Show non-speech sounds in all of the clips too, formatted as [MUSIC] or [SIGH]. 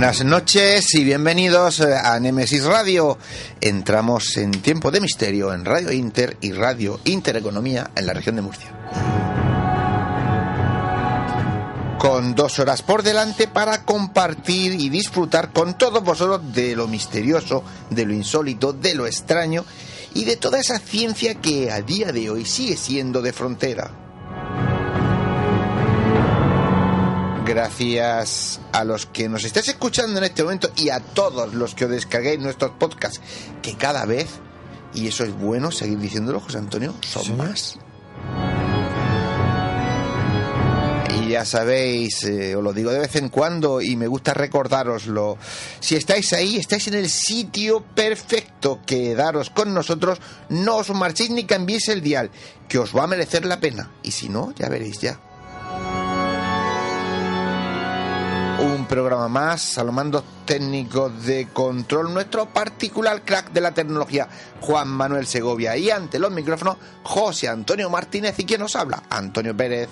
Buenas noches y bienvenidos eh, a Nemesis Radio. Entramos en tiempo de misterio en Radio Inter y Radio Intereconomía en la región de Murcia. Con dos horas por delante para compartir y disfrutar con todos vosotros de lo misterioso, de lo insólito, de lo extraño y de toda esa ciencia que a día de hoy sigue siendo de frontera. Gracias a los que nos estáis escuchando en este momento y a todos los que os descarguéis nuestros podcasts, que cada vez, y eso es bueno seguir diciéndolo, José Antonio, son más. Y ya sabéis, eh, os lo digo de vez en cuando y me gusta recordároslo. Si estáis ahí, estáis en el sitio perfecto. Quedaros con nosotros, no os marchéis ni cambiéis el dial, que os va a merecer la pena. Y si no, ya veréis ya. Un programa más a los técnicos de control, nuestro particular crack de la tecnología, Juan Manuel Segovia, y ante los micrófonos, José Antonio Martínez, y quien nos habla, Antonio Pérez.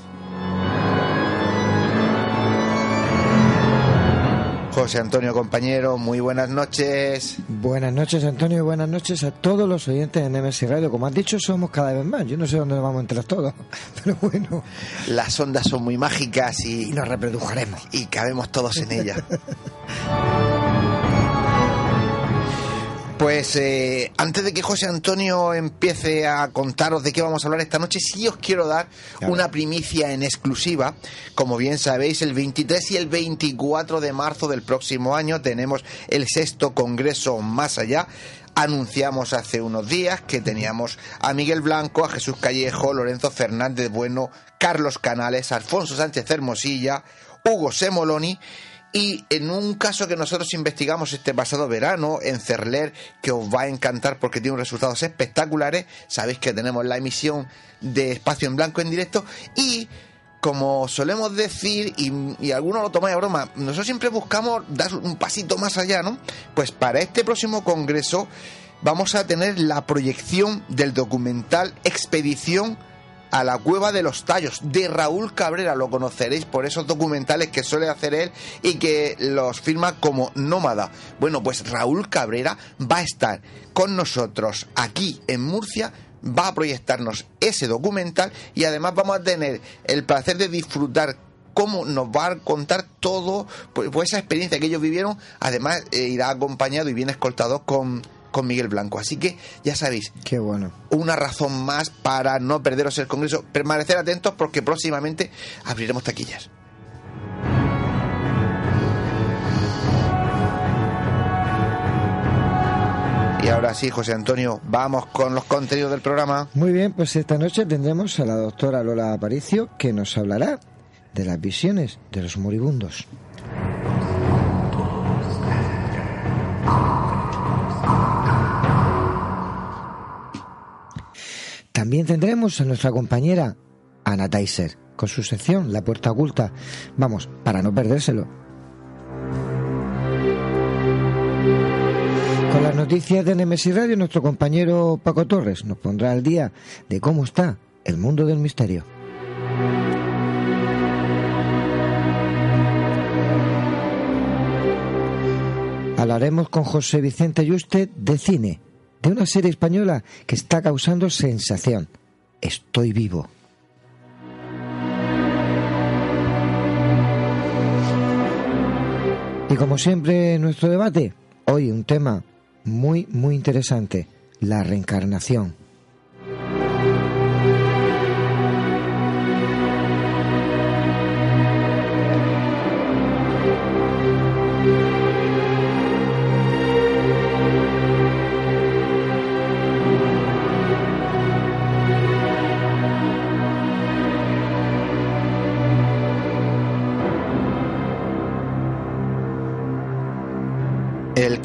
José Antonio, compañero, muy buenas noches. Buenas noches, Antonio, y buenas noches a todos los oyentes de NMS Radio. Como has dicho, somos cada vez más. Yo no sé dónde nos vamos a entrar todos, [LAUGHS] pero bueno. Las ondas son muy mágicas y, Y nos reprodujaremos. y cabemos todos en ellas. [LAUGHS] Pues eh, antes de que José Antonio empiece a contaros de qué vamos a hablar esta noche, sí os quiero dar una primicia en exclusiva. Como bien sabéis, el 23 y el 24 de marzo del próximo año tenemos el sexto Congreso Más Allá. Anunciamos hace unos días que teníamos a Miguel Blanco, a Jesús Callejo, Lorenzo Fernández Bueno, Carlos Canales, Alfonso Sánchez Hermosilla, Hugo Semoloni y en un caso que nosotros investigamos este pasado verano en Cerler, que os va a encantar porque tiene resultados espectaculares, sabéis que tenemos la emisión de Espacio en Blanco en directo y como solemos decir, y, y algunos lo tomáis a broma, nosotros siempre buscamos dar un pasito más allá, ¿no? Pues para este próximo congreso vamos a tener la proyección del documental Expedición a la cueva de los tallos de Raúl Cabrera. Lo conoceréis por esos documentales que suele hacer él y que los firma como nómada. Bueno pues Raúl Cabrera va a estar con nosotros aquí en Murcia va a proyectarnos ese documental y además vamos a tener el placer de disfrutar cómo nos va a contar todo pues, pues esa experiencia que ellos vivieron. Además eh, irá acompañado y bien escoltado con con Miguel Blanco así que ya sabéis Qué bueno. una razón más para no perderos el Congreso. Permanecer atentos porque próximamente abriremos taquillas. Y ahora sí, José Antonio, vamos con los contenidos del programa. Muy bien, pues esta noche tendremos a la doctora Lola Aparicio que nos hablará de las visiones de los moribundos. También tendremos a nuestra compañera Ana Tyser con su sección La Puerta Oculta. Vamos, para no perdérselo. Con las noticias de Nemesis Radio, nuestro compañero Paco Torres nos pondrá al día de cómo está el mundo del misterio. Hablaremos con José Vicente Yuste de cine de una serie española que está causando sensación. Estoy vivo. Y como siempre, nuestro debate, hoy un tema muy, muy interesante, la reencarnación.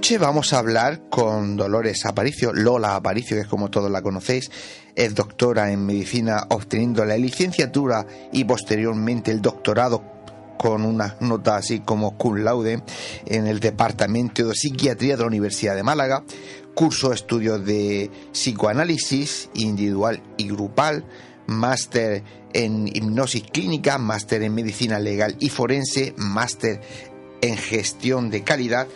Noche vamos a hablar con Dolores Aparicio, Lola Aparicio, que es como todos la conocéis, es doctora en medicina obteniendo la licenciatura y posteriormente el doctorado con una nota así como cum laude en el Departamento de Psiquiatría de la Universidad de Málaga, curso de estudios de psicoanálisis individual y grupal, máster en hipnosis clínica, máster en medicina legal y forense, máster en gestión de calidad,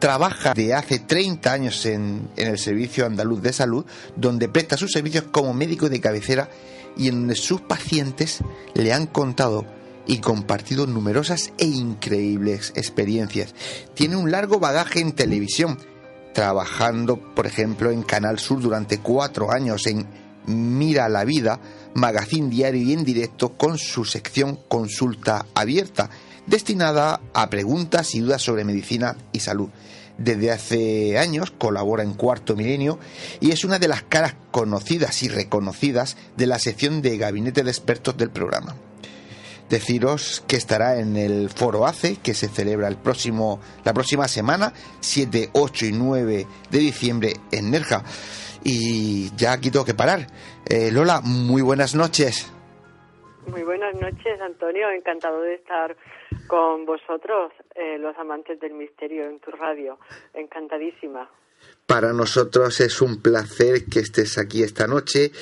trabaja de hace 30 años en, en, el Servicio Andaluz de Salud, donde presta sus servicios como médico de cabecera y en donde sus pacientes le han contado y compartido numerosas e increíbles experiencias. Tiene un largo bagaje en televisión, trabajando, por ejemplo, en Canal Sur durante cuatro años en Mira la Vida, magazine diario y en directo con su sección Consulta Abierta destinada a preguntas y dudas sobre medicina y salud. Desde hace años colabora en Cuarto Milenio y es una de las caras conocidas y reconocidas de la sección de gabinete de expertos del programa. Deciros que estará en el Foro ACE, que se celebra el próximo, la próxima semana, 7, 8 y 9 de diciembre en Nerja. Y ya aquí tengo que parar. Eh, Lola, muy buenas noches. Muy buenas noches, Antonio. Encantado de estar con vosotros, eh, los amantes del misterio, en tu radio. Encantadísima. Para nosotros es un placer que estés aquí esta noche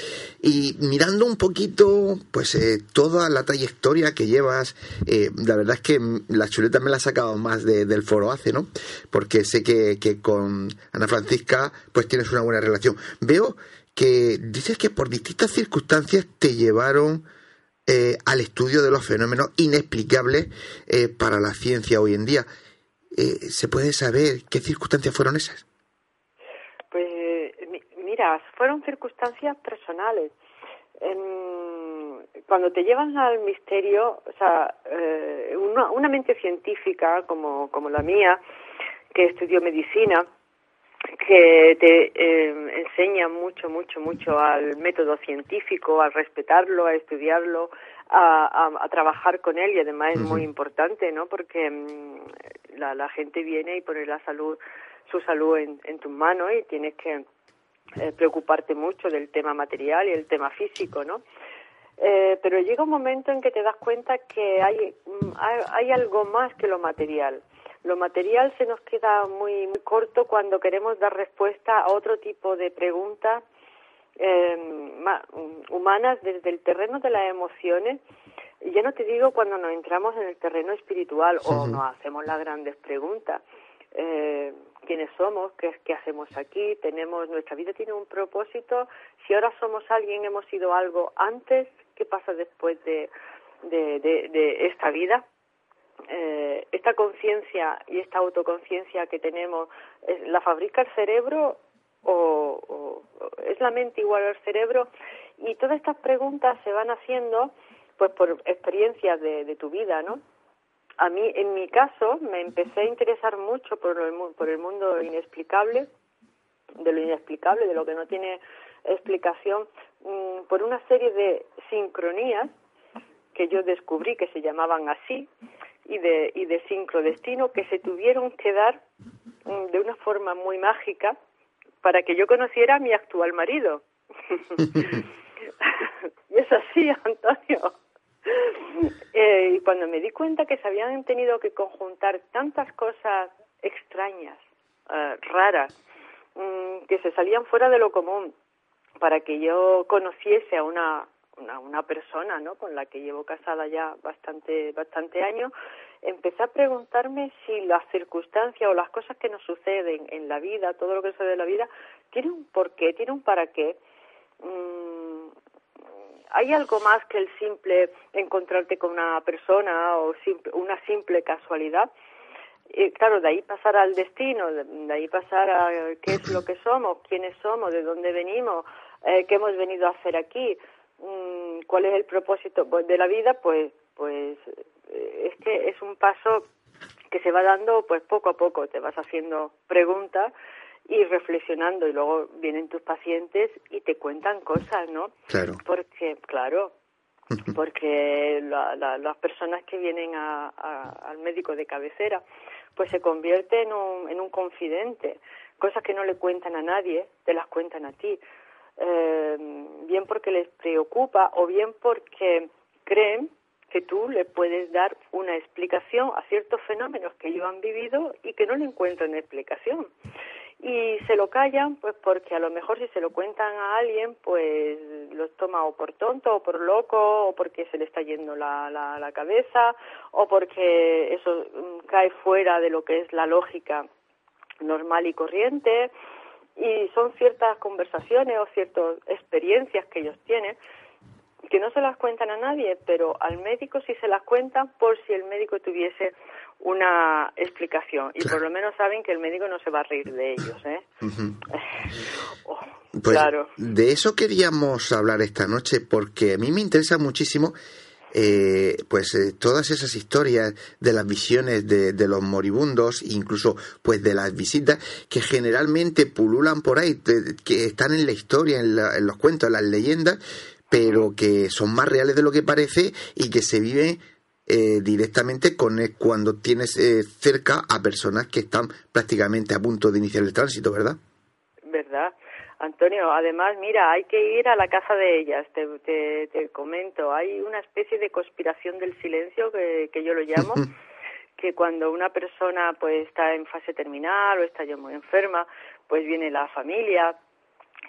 y mirando un poquito, pues eh, toda la trayectoria que llevas, eh, la verdad es que la chuleta me la ha sacado más de, del foro hace, ¿no? Porque sé que, que con Ana Francisca, pues tienes una buena relación. Veo que dices que por distintas circunstancias te llevaron eh, al estudio de los fenómenos inexplicables eh, para la ciencia hoy en día. Eh, ¿Se puede saber qué circunstancias fueron esas? Pues mira, fueron circunstancias personales. En, cuando te llevan al misterio, o sea, eh, una, una, mente científica como, como la mía, que estudió medicina, que te eh, enseña mucho, mucho, mucho al método científico, a respetarlo, a estudiarlo, a, a, a trabajar con él y además es muy importante, ¿no? Porque mmm, la, la gente viene y pone la salud, su salud en, en tus manos y tienes que eh, preocuparte mucho del tema material y el tema físico, ¿no? Eh, pero llega un momento en que te das cuenta que hay, mm, hay, algo más que lo material. Lo material se nos queda muy, muy corto cuando queremos dar respuesta a otro tipo de preguntas eh, humanas desde el terreno de las emociones. Y ya no te digo cuando nos entramos en el terreno espiritual o nos hacemos las grandes preguntas. Eh, quiénes somos, qué, qué hacemos aquí, tenemos nuestra vida tiene un propósito. Si ahora somos alguien, hemos sido algo antes, ¿qué pasa después de, de, de, esta vida? Eh, esta conciencia y esta autoconciencia que tenemos, ¿la fabrica el cerebro o, es la mente igual al cerebro? Y todas estas preguntas se van haciendo pues por experiencias de, de tu vida, ¿no? a mí, en mi caso, me empecé a interesar mucho por el, por el mundo inexplicable, de lo inexplicable, de lo que no tiene explicación, mm, por una serie de sincronías que yo descubrí que se llamaban así y de, y de sincrodestino que se tuvieron que dar mm, de una forma muy mágica para que yo conociera a mi actual marido. [LAUGHS] y es así, Antonio. [LAUGHS] Eh, y cuando me di cuenta que se habían tenido que conjuntar tantas cosas extrañas, eh, raras, mm, que se salían fuera de lo común para que yo conociese a una, una, una persona ¿no? con la que llevo casada ya bastante, bastante años, empecé a preguntarme si las circunstancias o las cosas que nos suceden en la vida, todo lo que sucede en la vida, tiene un porqué, tiene un para qué. Mm, hay algo más que el simple encontrarte con una persona o una simple casualidad. Y claro, de ahí pasar al destino, de ahí pasar a qué es lo que somos, quiénes somos, de dónde venimos, eh, qué hemos venido a hacer aquí, cuál es el propósito de la vida, pues, pues eh, es que es un paso que se va dando pues poco a poco, te vas haciendo preguntas y reflexionando y luego vienen tus pacientes y te cuentan cosas, ¿no? Claro. Porque, claro, porque las personas que vienen a, al médico de cabecera, pues se convierte en un, en un confidente. Cosas que no le cuentan a nadie, te las cuentan a ti. Eh, bien porque les preocupa o bien porque creen que tú le puedes dar una explicación a ciertos fenómenos que ellos han vivido y que no le encuentran explicación. Y se lo callan pues porque a lo mejor si se lo cuentan a alguien pues lo toma o por tonto o por loco o porque se le está yendo la, la, la cabeza o porque eso mm, cae fuera de lo que es la lógica normal y corriente y son ciertas conversaciones o ciertas experiencias que ellos tienen que no se las cuentan a nadie, pero al médico sí se las cuentan por si el médico tuviese una explicación y por lo menos saben que el médico no se va a reír de ellos, ¿eh? [LAUGHS] Oh, pues claro. De eso queríamos hablar esta noche porque a mí me interesa muchísimo eh, pues eh, todas esas historias de las visiones de, de, los moribundos, incluso pues de las visitas que generalmente pululan por ahí, que están en la historia, en, en, los cuentos, en las leyendas, pero que son más reales de lo que parece y que se viven eh, directamente con cuando tienes eh, cerca a personas que están prácticamente a punto de iniciar el tránsito, ¿verdad? ¿Verdad? Antonio, además, mira, hay que ir a la casa de ellas, te, te, comento, hay una especie de conspiración del silencio que, que yo lo llamo, [LAUGHS] que cuando una persona pues está en fase terminal o está ya muy enferma, pues viene la familia,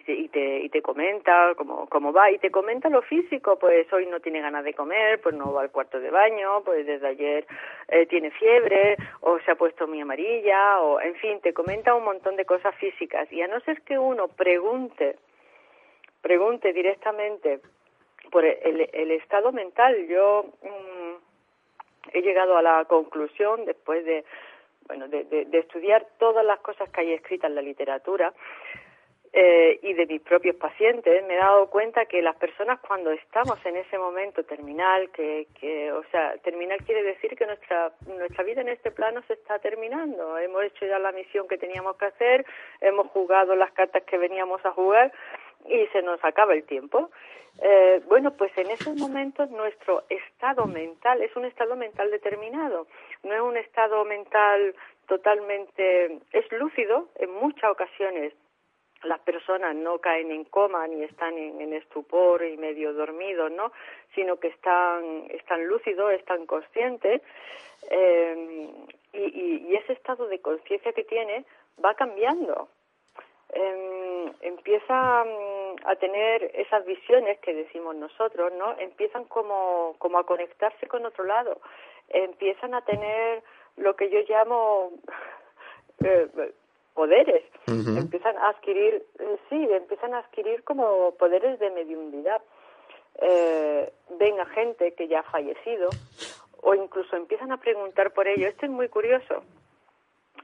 y te, y te comenta cómo, cómo va y te comenta lo físico, pues hoy no tiene ganas de comer, pues no va al cuarto de baño, pues desde ayer eh, tiene fiebre o se ha puesto muy amarilla o en fin, te comenta un montón de cosas físicas. Y a no ser que uno pregunte, pregunte directamente por el, estado mental, yo mm, he llegado a la conclusión después de bueno, de, de, estudiar todas las cosas que hay escritas en la literatura, eh, y de mis propios pacientes, me he dado cuenta que las personas cuando estamos en ese momento terminal, que, que, o sea, terminal quiere decir que nuestra, nuestra vida en este plano se está terminando. Hemos hecho ya la misión que teníamos que hacer, hemos jugado las cartas que veníamos a jugar y se nos acaba el tiempo. Eh, bueno, pues en esos momentos nuestro estado mental es un estado mental determinado, no es un estado mental totalmente, es lúcido en muchas ocasiones las personas no caen en coma ni están en, estupor y medio dormidos, ¿no? Sino que están, están lúcidos, están conscientes eh, y, ese estado de conciencia que tiene va cambiando. Eh, empieza mm, a tener esas visiones que decimos nosotros, ¿no? Empiezan como, como a conectarse con otro lado, empiezan a tener lo que yo llamo [LAUGHS] eh, poderes, empiezan a adquirir, eh, sí, empiezan a adquirir como poderes de mediunidad. Eh, ven a gente que ya ha fallecido o incluso empiezan a preguntar por ello. Esto es muy curioso.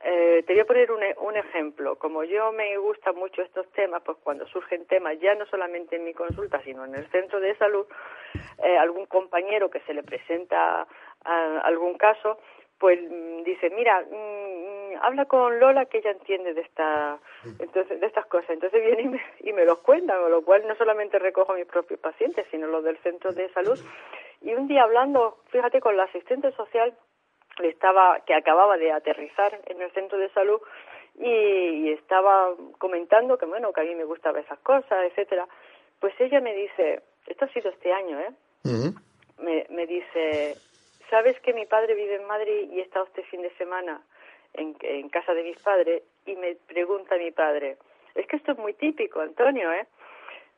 Eh, te voy a poner un, e, un, ejemplo. Como yo me gustan mucho estos temas, pues cuando surgen temas, ya no solamente en mi consulta, sino en el centro de salud, eh, algún compañero que se le presenta a, algún caso, pues mm, dice, mira, mm, habla con Lola que ella entiende de esta, entonces de estas cosas. Entonces viene y me, y me los cuenta, con lo cual no solamente recojo a mis propios pacientes, sino los del centro de salud. Y un día hablando, fíjate, con la asistente social estaba que acababa de aterrizar en el centro de salud y, estaba comentando que bueno que a mí me gustaban esas cosas etcétera. Pues ella me dice esto ha sido este año eh me, me dice sabes que mi padre vive en Madrid y estado este fin de semana en, en casa de mis padres y me pregunta mi padre es que esto es muy típico Antonio eh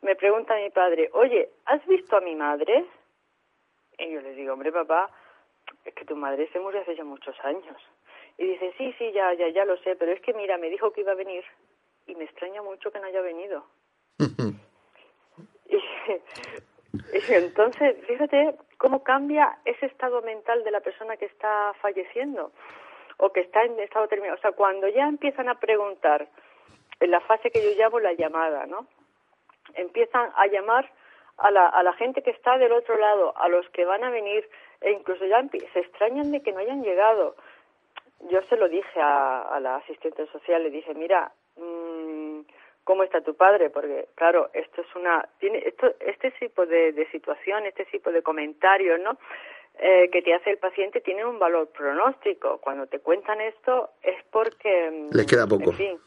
me pregunta mi padre oye has visto a mi madre y yo le digo hombre papá es que tu madre se murió hace ya muchos años. Y dice, sí, sí, ya, ya, ya lo sé, pero es que mira, me dijo que iba a venir y me extraña mucho que no haya venido. [LAUGHS] [LAUGHS] y, entonces, fíjate cómo cambia ese estado mental de la persona que está falleciendo o que está en estado terminado. O sea, cuando ya empiezan a preguntar, en la fase que yo llamo la llamada, ¿no? Empiezan a llamar a la, a la gente que está del otro lado, a los que van a venir, e incluso ya se extrañan de que no hayan llegado. Yo se lo dije a, la asistente social, le dije, mira, mmm, ¿cómo está tu padre? Porque, claro, esto es una, tiene, esto, este tipo de, de situación, este tipo de comentarios, ¿no? Eh, que te hace el paciente tiene un valor pronóstico. Cuando te cuentan esto es porque... Mm, le queda poco. En fin,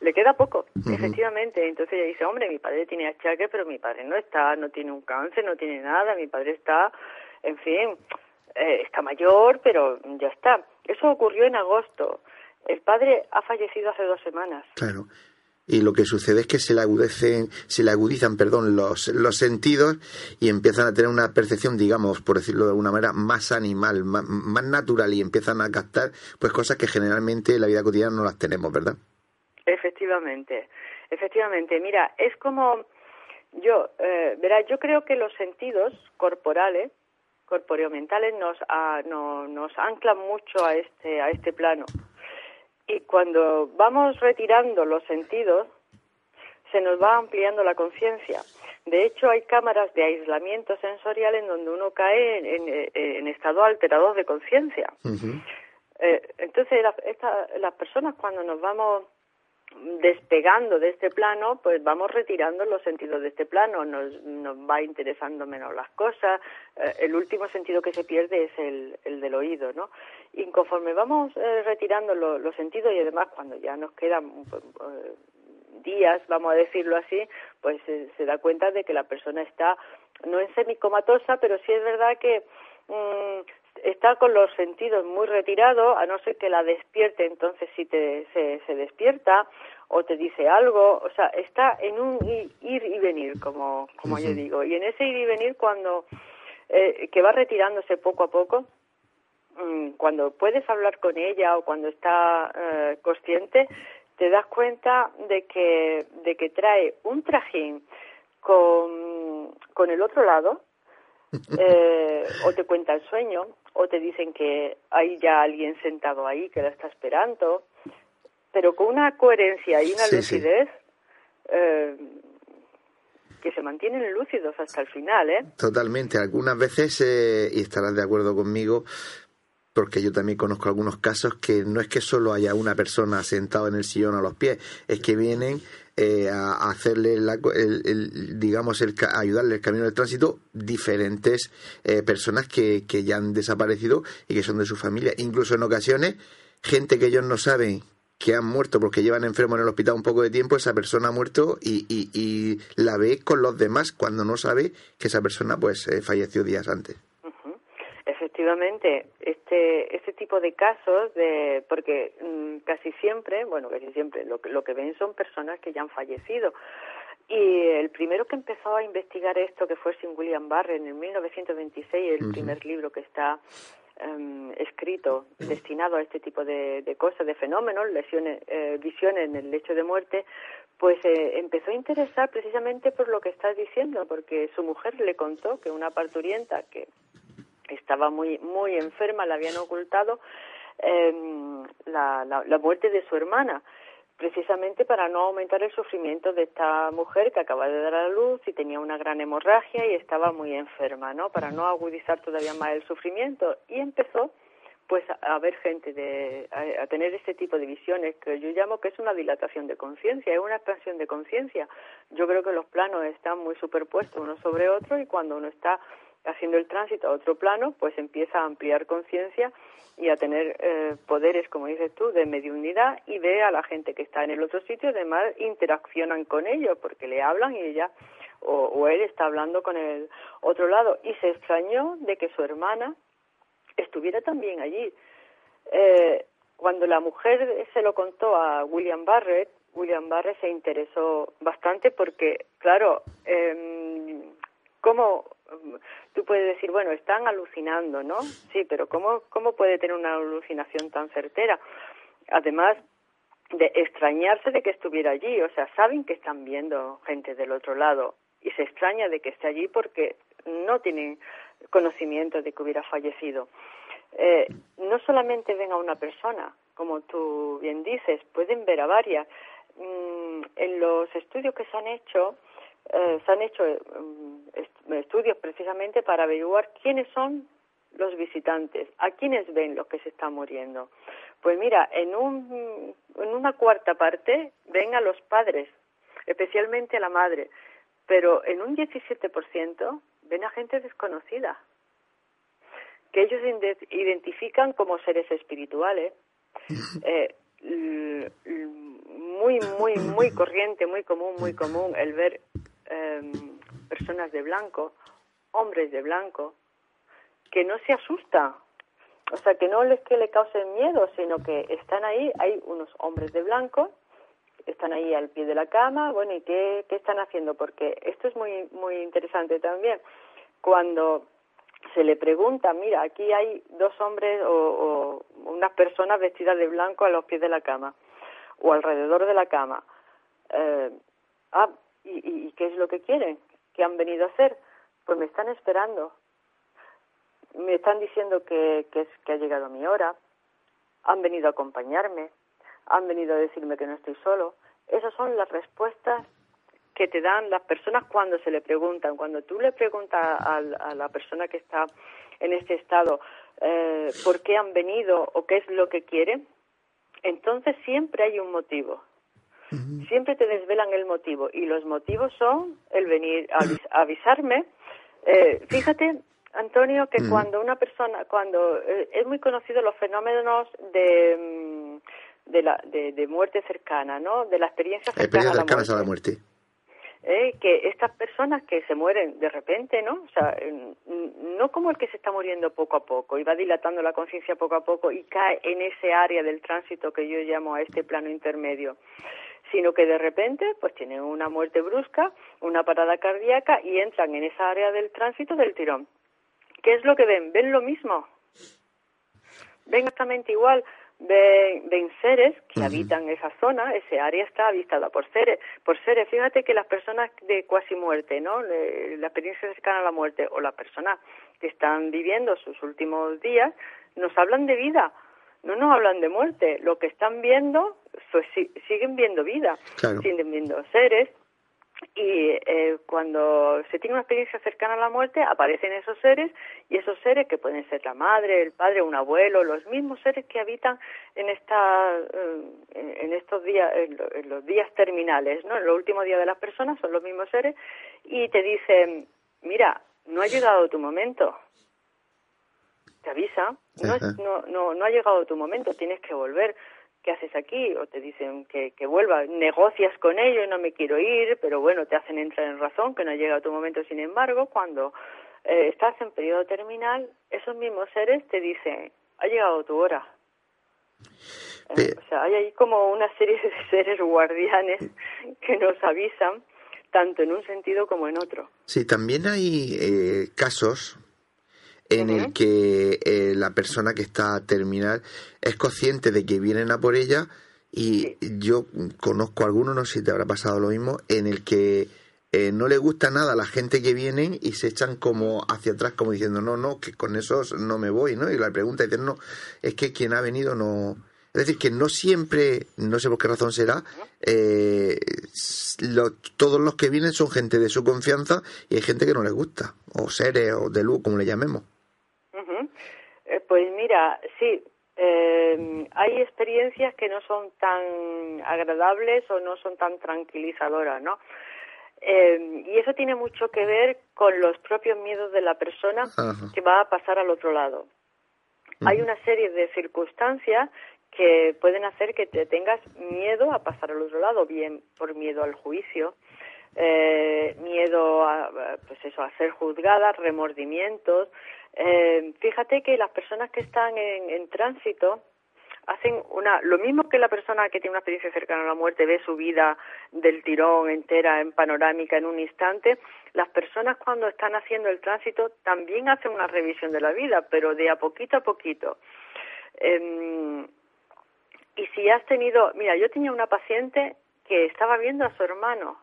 le queda poco, efectivamente. Entonces ella dice, hombre, mi padre tiene achaque, pero mi padre no está, no tiene un cáncer, no tiene nada, mi padre está en fin, eh, está mayor, pero ya está. Eso ocurrió en agosto. El padre ha fallecido hace dos semanas. Claro. Y lo que sucede es que se le agudecen, se le agudizan, perdón, los, los sentidos y empiezan a tener una percepción, digamos, por decirlo de alguna manera, más animal, más, más natural y empiezan a captar, pues cosas que generalmente en la vida cotidiana no las tenemos, ¿verdad? Efectivamente, efectivamente. Mira, es como yo, eh, verá, yo creo que los sentidos corporales corporeo-mentales nos, no, nos anclan mucho a este, a este plano. Y cuando vamos retirando los sentidos, se nos va ampliando la conciencia. De hecho, hay cámaras de aislamiento sensorial en donde uno cae en, en, estado alterado de conciencia. eh, entonces, las personas cuando nos vamos despegando de este plano, pues vamos retirando los sentidos de este plano, nos, nos va interesando menos las cosas, eh, el último sentido que se pierde es el, el del oído, ¿no? Y conforme vamos eh, retirando los sentidos y además cuando ya nos quedan pues, eh, días, vamos a decirlo así, pues se da cuenta de que la persona está no en semicomatosa, pero sí es verdad que mm, está con los sentidos muy retirados, a no ser que la despierte, entonces sí te, se, se despierta o te dice algo, o sea, está en un ir y venir, como, como yo digo, y en ese ir y venir cuando, eh, que va retirándose poco a poco, cuando puedes hablar con ella o cuando está eh, consciente, te das cuenta de que, de que trae un trajín con, con el otro lado, [LAUGHS] eh, o te cuenta el sueño, o te dicen que hay ya alguien sentado ahí que la está esperando, pero con una coherencia y una lucidez eh, que se mantienen lúcidos hasta el final, ¿eh? Totalmente. Algunas veces, eh, y estarás de acuerdo conmigo, porque yo también conozco algunos casos que no es que solo haya una persona sentada en el sillón a los pies, es que vienen eh, a hacerle, el, digamos, el, ayudarle el camino del tránsito diferentes eh, personas que, ya han desaparecido y que son de su familia. Incluso en ocasiones, gente que ellos no saben que han muerto porque llevan enfermo en el hospital un poco de tiempo, esa persona ha muerto y, y, la ve con los demás cuando no sabe que esa persona pues eh, falleció días antes. Efectivamente, este este tipo de casos de porque mm, casi siempre, bueno, casi siempre lo, lo que ven son personas que ya han fallecido. Y el primero que empezó a investigar esto, que fue Sir William Barren en 1926, el primer libro que está Em, escrito destinado a este tipo de, cosas, de fenómenos, lesiones, eh, visiones en el lecho de muerte, pues eh, empezó a interesar precisamente por lo que estás diciendo, porque su mujer le contó que una parturienta que estaba muy muy enferma, la habían ocultado em, la, la muerte de su hermana precisamente para no aumentar el sufrimiento de esta mujer que acaba de dar a luz y tenía una gran hemorragia y estaba muy enferma, ¿no? Para no agudizar todavía más el sufrimiento y empezó pues a, ver gente de a, tener este tipo de visiones que yo llamo que es una dilatación de conciencia, es una expansión de conciencia. Yo creo que los planos están muy superpuestos uno sobre otro y cuando uno está haciendo el tránsito a otro plano, pues empieza a ampliar conciencia y a tener eh, poderes, como dices tú, de mediunidad y ve a la gente que está en el otro sitio, además interaccionan con ellos porque le hablan y ella o, él está hablando con el otro lado y se extrañó de que su hermana estuviera también allí. Eh, cuando la mujer se lo contó a William Barrett, William Barrett se interesó bastante porque, claro, eh, ¿cómo tú puedes decir, bueno, están alucinando, ¿no? Sí, pero ¿cómo, cómo puede tener una alucinación tan certera? Además de extrañarse de que estuviera allí, o sea, saben que están viendo gente del otro lado y se extraña de que esté allí porque no tienen conocimiento de que hubiera fallecido. Eh, no solamente ven a una persona, como tú bien dices, pueden ver a varias. Mm, en los estudios que se han hecho, eh, se han hecho mm, estudios precisamente para averiguar quiénes son los visitantes, a quiénes ven los que se están muriendo. Pues mira, en, un, en una cuarta parte ven a los padres, especialmente a la madre, pero en un 17% ven a gente desconocida, que ellos identifican como seres espirituales. Eh, muy, muy, muy corriente, muy común, muy común el ver Em, personas de blanco, hombres de blanco, que no se asustan, o sea, que no les que le causen miedo, sino que están ahí, hay unos hombres de blanco, están ahí al pie de la cama, bueno, ¿y qué, qué están haciendo? Porque esto es muy, muy interesante también. Cuando se le pregunta, mira, aquí hay dos hombres o, o unas personas vestidas de blanco a los pies de la cama o alrededor de la cama. Eh, ah, ¿Y, qué es lo que quieren? ¿Qué han venido a hacer? Pues me están esperando. Me están diciendo que, que, es, que ha llegado mi hora. Han venido a acompañarme. Han venido a decirme que no estoy solo. Esas son las respuestas que te dan las personas cuando se le preguntan. Cuando tú le preguntas a, a la persona que está en este estado eh, por qué han venido o qué es lo que quieren, entonces siempre hay un motivo. Siempre te desvelan el motivo y los motivos son el venir a [CLEARS THROAT] avisarme. Eh, fíjate, Antonio, que cuando una persona, cuando eh, es muy conocido los fenómenos de, mm, de, la, de, muerte cercana, ¿no? De la experiencia cercana, a la muerte. Eh, que estas personas que se mueren de repente, ¿no? O sea, no como el que se está muriendo poco a poco y va dilatando la conciencia poco a poco y cae en ese área del tránsito que yo llamo a este plano intermedio, sino que de repente pues tienen una muerte brusca, una parada cardíaca y entran en esa área del tránsito del tirón. ¿Qué es lo que ven? Ven lo mismo. Ven exactamente igual. Ven, ven seres que habitan esa zona, ese área está habitada por seres. Por seres, fíjate que las personas de cuasi muerte, ¿no? La experiencia cercana a la muerte o las personas que están viviendo sus últimos días, nos hablan de vida, no nos hablan de muerte. Lo que están viendo pues siguen viendo vida, siguen viendo seres y eh, cuando se tiene una experiencia cercana a la muerte aparecen esos seres y esos seres que pueden ser la madre, el padre, un abuelo, los mismos seres que habitan en esta eh, en estos días en los días terminales, ¿no? En los últimos días de las personas son los mismos seres y te dicen, mira, no ha llegado tu momento. Te avisa, no, no, no, no ha llegado tu momento, tienes que volver ¿qué haces aquí? O te dicen que, que vuelva, negocias con ellos, no me quiero ir, pero bueno, te hacen entrar en razón, que no llega tu momento. Sin embargo, cuando eh, estás en periodo terminal, esos mismos seres te dicen, ha llegado tu hora. Eh, o sea, hay ahí como una serie de [LAUGHS] seres guardianes que nos avisan, tanto en un sentido como en otro. Sí, también hay eh, casos en el que eh, la persona que está terminal es consciente de que vienen a por ella y yo conozco algunos, no sé si te habrá pasado lo mismo, en el que eh, no le gusta nada a la gente que vienen y se echan como hacia atrás como diciendo no, no, que con esos no me voy, ¿no? Y la pregunta es, no, es que quien ha venido no... Es decir, que no siempre, no sé por qué razón será, eh, todos los que vienen son gente de su confianza y hay gente que no les gusta, o seres, o de luz, como le llamemos. Eh, pues mira, sí, eh, hay experiencias que no son tan agradables o no son tan tranquilizadoras, ¿no? Eh, y eso tiene mucho que ver con los propios miedos de la persona que va a pasar al otro lado. Hay una serie de circunstancias que pueden hacer que te tengas miedo a pasar al otro lado, bien por miedo al juicio, eh, miedo a, pues eso, a ser juzgada, remordimientos, eh, fíjate que las personas que están en, tránsito hacen una lo mismo que la persona que tiene una experiencia cercana a la muerte ve su vida del tirón entera en panorámica en un instante las personas cuando están haciendo el tránsito también hacen una revisión de la vida pero de a poquito a poquito. Em, y si has tenido mira yo tenía una paciente que estaba viendo a su hermano.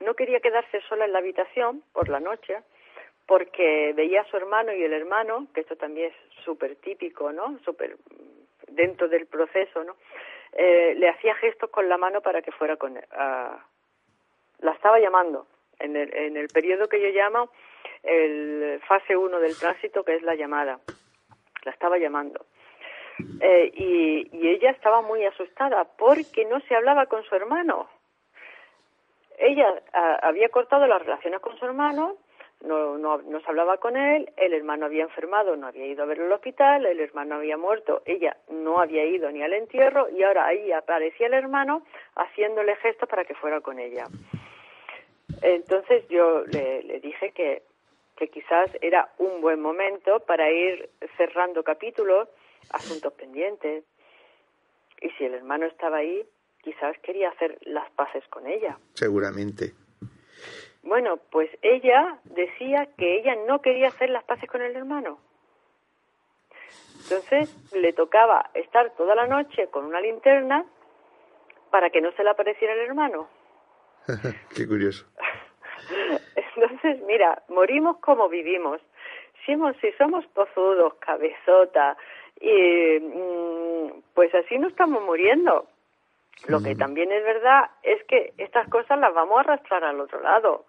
No quería quedarse sola en la habitación por la noche porque veía a su hermano y el hermano, que esto también es súper típico, ¿no? Súper dentro del proceso, ¿no? Eh, le hacía gestos con la mano para que fuera con él. la estaba llamando en el, en el periodo que yo llamo el fase 1 del tránsito, que es la llamada. La estaba llamando. Eh, y, y ella estaba muy asustada porque no se hablaba con su hermano. Ella había cortado las relaciones con su hermano no, no, no se hablaba con él, el hermano había enfermado, no había ido a verlo al hospital, el hermano había muerto, ella no había ido ni al entierro y ahora ahí aparecía el hermano haciéndole gestos para que fuera con ella. Entonces yo le, le dije que, que quizás era un buen momento para ir cerrando capítulos, asuntos pendientes, y si el hermano estaba ahí, quizás quería hacer las paces con ella. Seguramente. Bueno, pues ella decía que ella no quería hacer las paces con el hermano. Entonces le tocaba estar toda la noche con una linterna para que no se le apareciera el hermano. [LAUGHS] Qué curioso. Entonces, mira, morimos como vivimos. Si, si somos pozudos, cabezota, y, mm, pues así no estamos muriendo. Lo que también es verdad es que estas cosas las vamos a arrastrar al otro lado.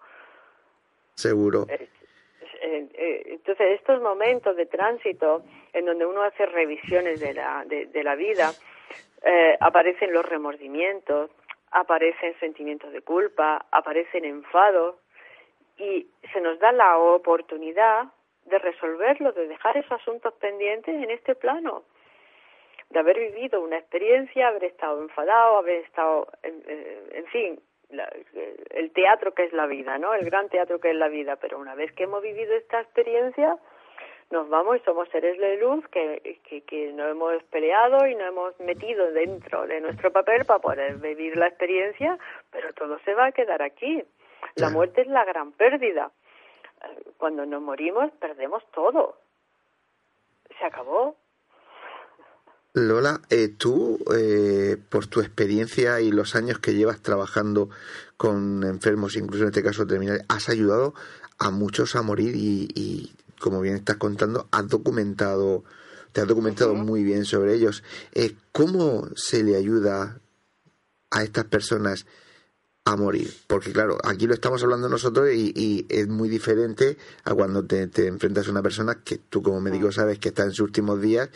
Seguro. Eh, eh, entonces, estos momentos de tránsito en donde uno hace revisiones de la, de, la vida, eh, aparecen los remordimientos, aparecen sentimientos de culpa, aparecen enfados y se nos da la oportunidad de resolverlo, de dejar esos asuntos pendientes en este plano de haber vivido una experiencia, haber estado enfadado, haber estado, en, fin, el teatro que es la vida, ¿no? El gran teatro que es la vida. Pero una vez que hemos vivido esta experiencia, nos vamos y somos seres de luz que, que, que no hemos peleado y no hemos metido dentro de nuestro papel para poder vivir la experiencia, pero todo se va a quedar aquí. La muerte es la gran pérdida. Cuando nos morimos, perdemos todo. Se acabó. Lola, eh, tú, eh, por tu experiencia y los años que llevas trabajando con enfermos, incluso en este caso terminales, has ayudado a muchos a morir y, como bien estás contando, has documentado, te has documentado muy bien sobre ellos. Eh, ¿Cómo se le ayuda a estas personas a morir? Porque claro, aquí lo estamos hablando nosotros y, es muy diferente a cuando te, te enfrentas a una persona que tú como médico sabes que está en sus últimos días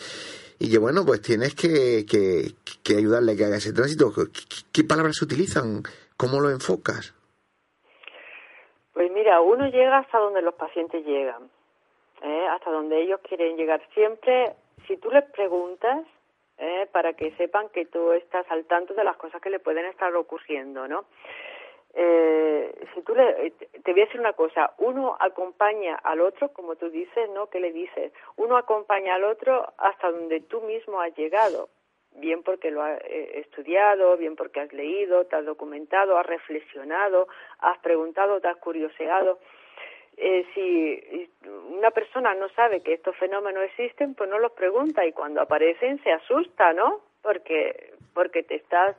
y que bueno, pues tienes que, que, ayudarle a que haga ese tránsito. ¿Qué, palabras se utilizan? ¿Cómo lo enfocas? Pues mira, uno llega hasta donde los pacientes llegan, ¿eh? hasta donde ellos quieren llegar. Siempre, si tú les preguntas, ¿eh? para que sepan que tú estás al tanto de las cosas que le pueden estar ocurriendo, ¿no? Eh, si tú le, te voy a decir una cosa, uno acompaña al otro, como tú dices, ¿no? ¿Qué le dices? Uno acompaña al otro hasta donde tú mismo has llegado, bien porque lo has eh, estudiado, bien porque has leído, te has documentado, has reflexionado, has preguntado, te has curioseado. Eh, si una persona no sabe que estos fenómenos existen, pues no los pregunta y cuando aparecen se asusta, ¿no? Porque porque te estás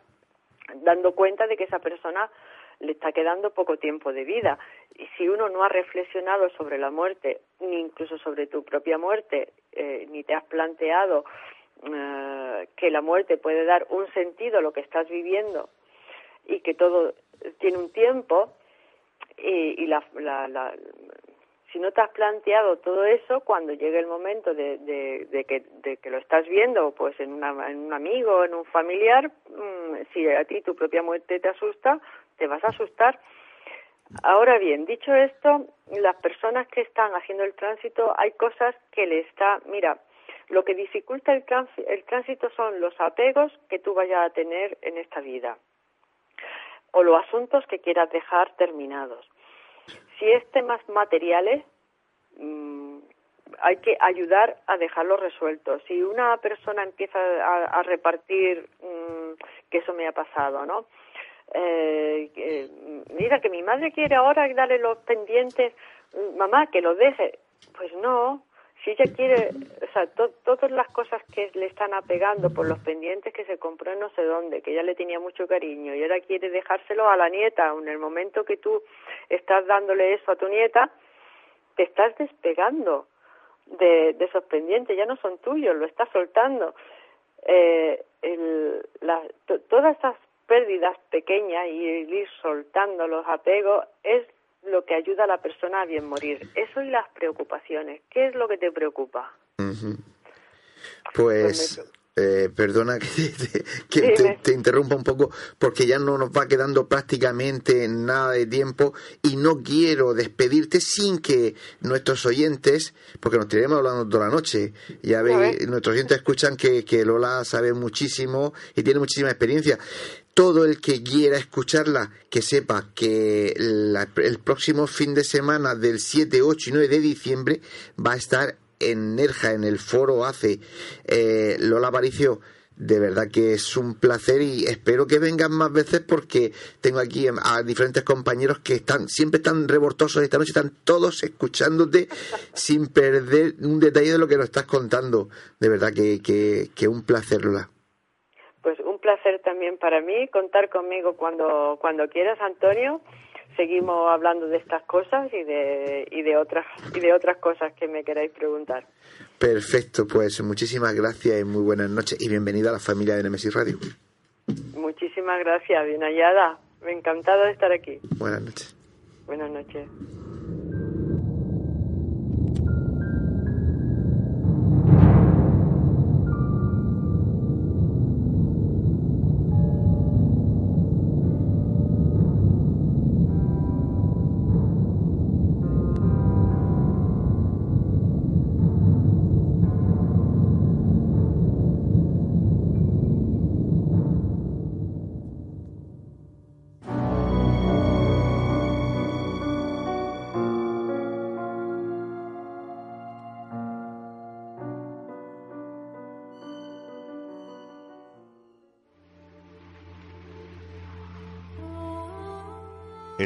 dando cuenta de que esa persona le está quedando poco tiempo de vida. Y si uno no ha reflexionado sobre la muerte, ni incluso sobre tu propia muerte, eh, ni te has planteado eh, que la muerte puede dar un sentido a lo que estás viviendo y que todo tiene un tiempo, y, y la, la, si no te has planteado todo eso, cuando llegue el momento de, de, que, de que lo estás viendo, pues en, una, en un amigo, en un familiar, mm, si a ti tu propia muerte te asusta, te vas a asustar. Ahora bien, dicho esto, las personas que están haciendo el tránsito, hay cosas que le está, mira, lo que dificulta el, tránsito son los apegos que tú vayas a tener en esta vida o los asuntos que quieras dejar terminados. Si es temas materiales, mm, hay que ayudar a dejarlos resueltos. Si una persona empieza a, repartir, mm, que eso me ha pasado, ¿no? Eh, mira, que mi madre quiere ahora darle los pendientes, mamá, que los deje. Pues no, si ella quiere, o sea, todas las cosas que le están apegando por los pendientes que se compró en no sé dónde, que ella le tenía mucho cariño y ahora quiere dejárselo a la nieta, en el momento que tú estás dándole eso a tu nieta, te estás despegando de, esos pendientes, ya no son tuyos, lo estás soltando. Eh, todas esas pérdidas pequeñas y ir soltando los apegos es lo que ayuda a la persona a bien morir. Eso y las preocupaciones. ¿Qué es lo que te preocupa? Pues, eh, perdona [LAUGHS] que, te, interrumpa un poco porque ya no nos va quedando prácticamente nada de tiempo y no quiero despedirte sin que nuestros oyentes, porque nos tiraremos hablando toda la noche, ya veis, nuestros oyentes escuchan que, que Lola sabe muchísimo y tiene muchísima experiencia. Todo el que quiera escucharla, que sepa que el próximo fin de semana del 7, 8 y 9 de diciembre va a estar en Nerja, en el foro ACE. Eh, Lola Aparicio, de verdad que es un placer y espero que vengan más veces porque tengo aquí a diferentes compañeros que están siempre están revoltosos esta noche, están todos escuchándote [LAUGHS] sin perder un detalle de lo que nos estás contando. De verdad que, que, que un placer, Lola placer también para mí contar conmigo cuando, cuando quieras, Antonio. Seguimos hablando de estas cosas y de, y de otras y de otras cosas que me queráis preguntar. Perfecto, pues muchísimas gracias y muy buenas noches y bienvenida a la familia de Nemesis Radio. Muchísimas gracias, bien hallada. Me encantado de estar aquí. Buenas noches. Buenas noches.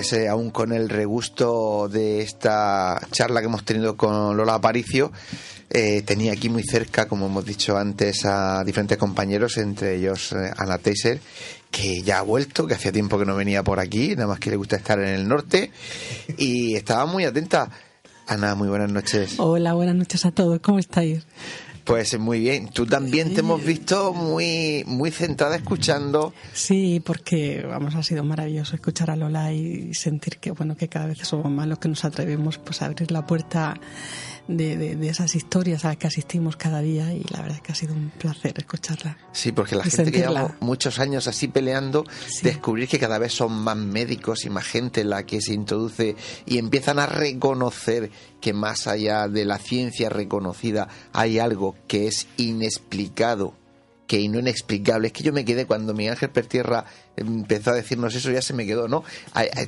Pues aún con el regusto de esta charla que hemos tenido con Lola Aparicio, eh, tenía aquí muy cerca, como hemos dicho antes, a diferentes compañeros, entre ellos eh, Ana Teiser, que ya ha vuelto, que hacía tiempo que no venía por aquí, nada más que le gusta estar en el norte, y estaba muy atenta. Ana, muy buenas noches. Hola, buenas noches a todos, ¿cómo estáis? Pues muy bien. Tú también te hemos visto muy, muy centrada escuchando. Sí, porque vamos, ha sido maravilloso escuchar a Lola y sentir que bueno que cada vez somos más los que nos atrevemos pues a abrir la puerta de, de, esas historias a las que asistimos cada día y la verdad es que ha sido un placer escucharla. Sí, porque la gente que lleva muchos años así peleando, descubrir que cada vez son más médicos y más gente la que se introduce y empiezan a reconocer que más allá de la ciencia reconocida hay algo que es inexplicado que no inexplicable. Es que yo me quedé cuando mi Ángel Pertierra empezó a decirnos eso, ya se me quedó, ¿no?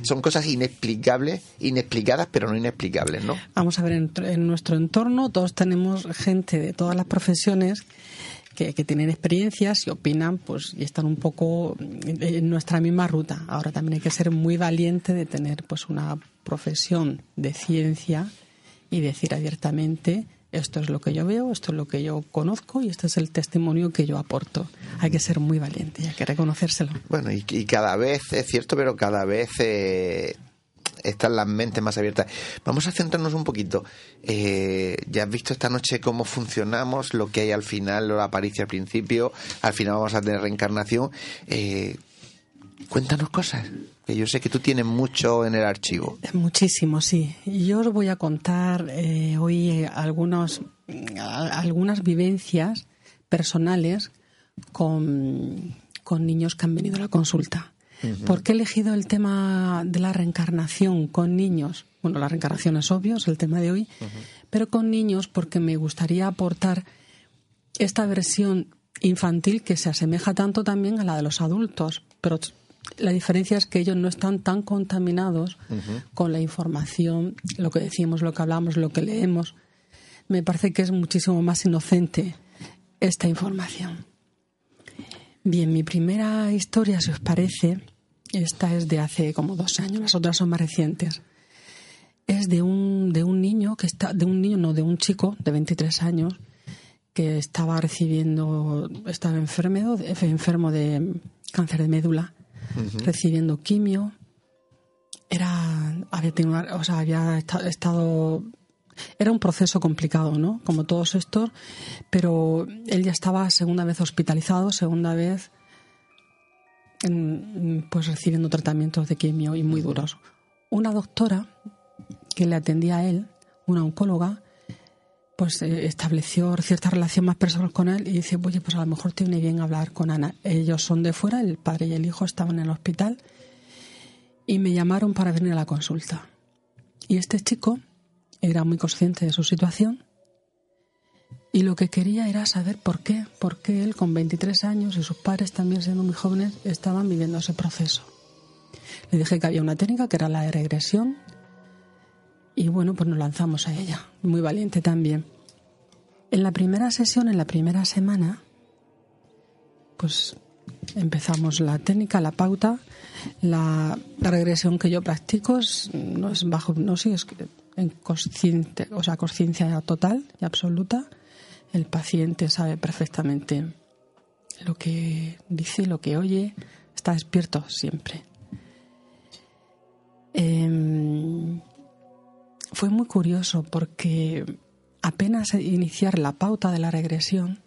Son cosas inexplicables, inexplicadas, pero no inexplicables, ¿no? Vamos a ver, en, nuestro entorno todos tenemos gente de todas las profesiones que, tienen experiencias y opinan, pues, y están un poco en nuestra misma ruta. Ahora también hay que ser muy valiente de tener, pues, una profesión de ciencia y decir abiertamente esto es lo que yo veo, esto es lo que yo conozco y este es el testimonio que yo aporto. Hay que ser muy valiente y hay que reconocérselo. Bueno, y, cada vez, es cierto, pero cada vez eh, están las mentes más abiertas. Vamos a centrarnos un poquito. Eh, ya has visto esta noche cómo funcionamos, lo que hay al final, lo aparece al principio, al final vamos a tener reencarnación. Eh, cuéntanos cosas que yo sé que tú tienes mucho en el archivo. Muchísimo, sí. Yo os voy a contar eh, hoy eh, algunos, algunas vivencias personales con, niños que han venido a la consulta. ¿Por qué he elegido el tema de la reencarnación con niños? Bueno, la reencarnación es obvio, es el tema de hoy, pero con niños porque me gustaría aportar esta versión infantil que se asemeja tanto también a la de los adultos, pero la diferencia es que ellos no están tan contaminados con la información, lo que decimos, lo que hablamos, lo que leemos. Me parece que es muchísimo más inocente esta información. Bien, mi primera historia, si os parece, esta es de hace como dos años, las otras son más recientes. Es de un, de un niño que está, de un niño, no, de un chico de 23 años que estaba recibiendo, estaba enfermo, enfermo de cáncer de médula recibiendo quimio. Era, había tenido, o sea, había estado, era un proceso complicado, ¿no? Como todos estos, pero él ya estaba segunda vez hospitalizado, segunda vez, pues recibiendo tratamientos de quimio y muy duros. Una doctora que le atendía a él, una oncóloga, pues eh, estableció cierta relación más personal con él y dice, oye, pues a lo mejor te viene bien hablar con Ana. Ellos son de fuera, el padre y el hijo estaban en el hospital y me llamaron para venir a la consulta. Y este chico era muy consciente de su situación y lo que quería era saber por qué, por qué él con 23 años y sus padres también siendo muy jóvenes estaban viviendo ese proceso. Le dije que había una técnica que era la de regresión, y bueno, pues nos lanzamos a ella, muy valiente también. En la primera sesión, en la primera semana, pues empezamos la técnica, la pauta, la, regresión que yo practico no es bajo hipnosis, es en consciente, o sea, conciencia total y absoluta. El paciente sabe perfectamente lo que dice, lo que oye, está despierto siempre. Eh, fue muy curioso porque apenas iniciar la pauta de la regresión,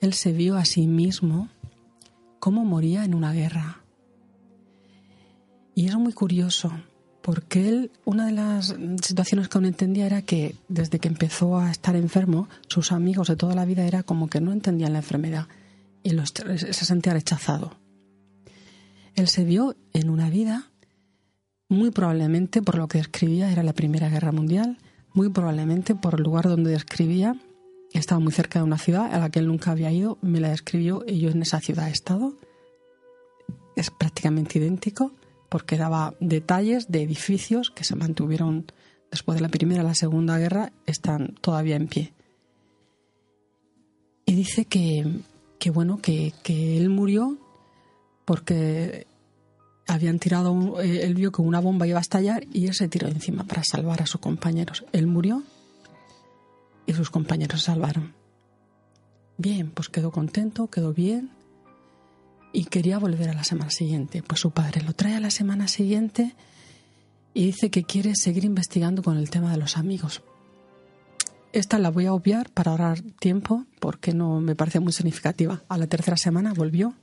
él se vio a sí mismo cómo moría en una guerra. Y es muy curioso porque él, una de las situaciones que aún entendía era que desde que empezó a estar enfermo, sus amigos de toda la vida era como que no entendían la enfermedad y se sentía rechazado. Él se vio en una vida muy probablemente por lo que describía era la Primera Guerra Mundial, muy probablemente por el lugar donde describía, estaba muy cerca de una ciudad a la que él nunca había ido, me la describió y yo en esa ciudad he estado. Es prácticamente idéntico porque daba detalles de edificios que se mantuvieron después de la Primera y la Segunda Guerra, están todavía en pie. Y dice que, que bueno, que, que él murió porque habían tirado, eh, él vio que una bomba iba a estallar y él se tiró encima para salvar a sus compañeros. Él murió y sus compañeros se salvaron. Bien, pues quedó contento, quedó bien y quería volver a la semana siguiente. Pues su padre lo trae a la semana siguiente y dice que quiere seguir investigando con el tema de los amigos. Esta la voy a obviar para ahorrar tiempo porque no me parece muy significativa. A la tercera semana volvió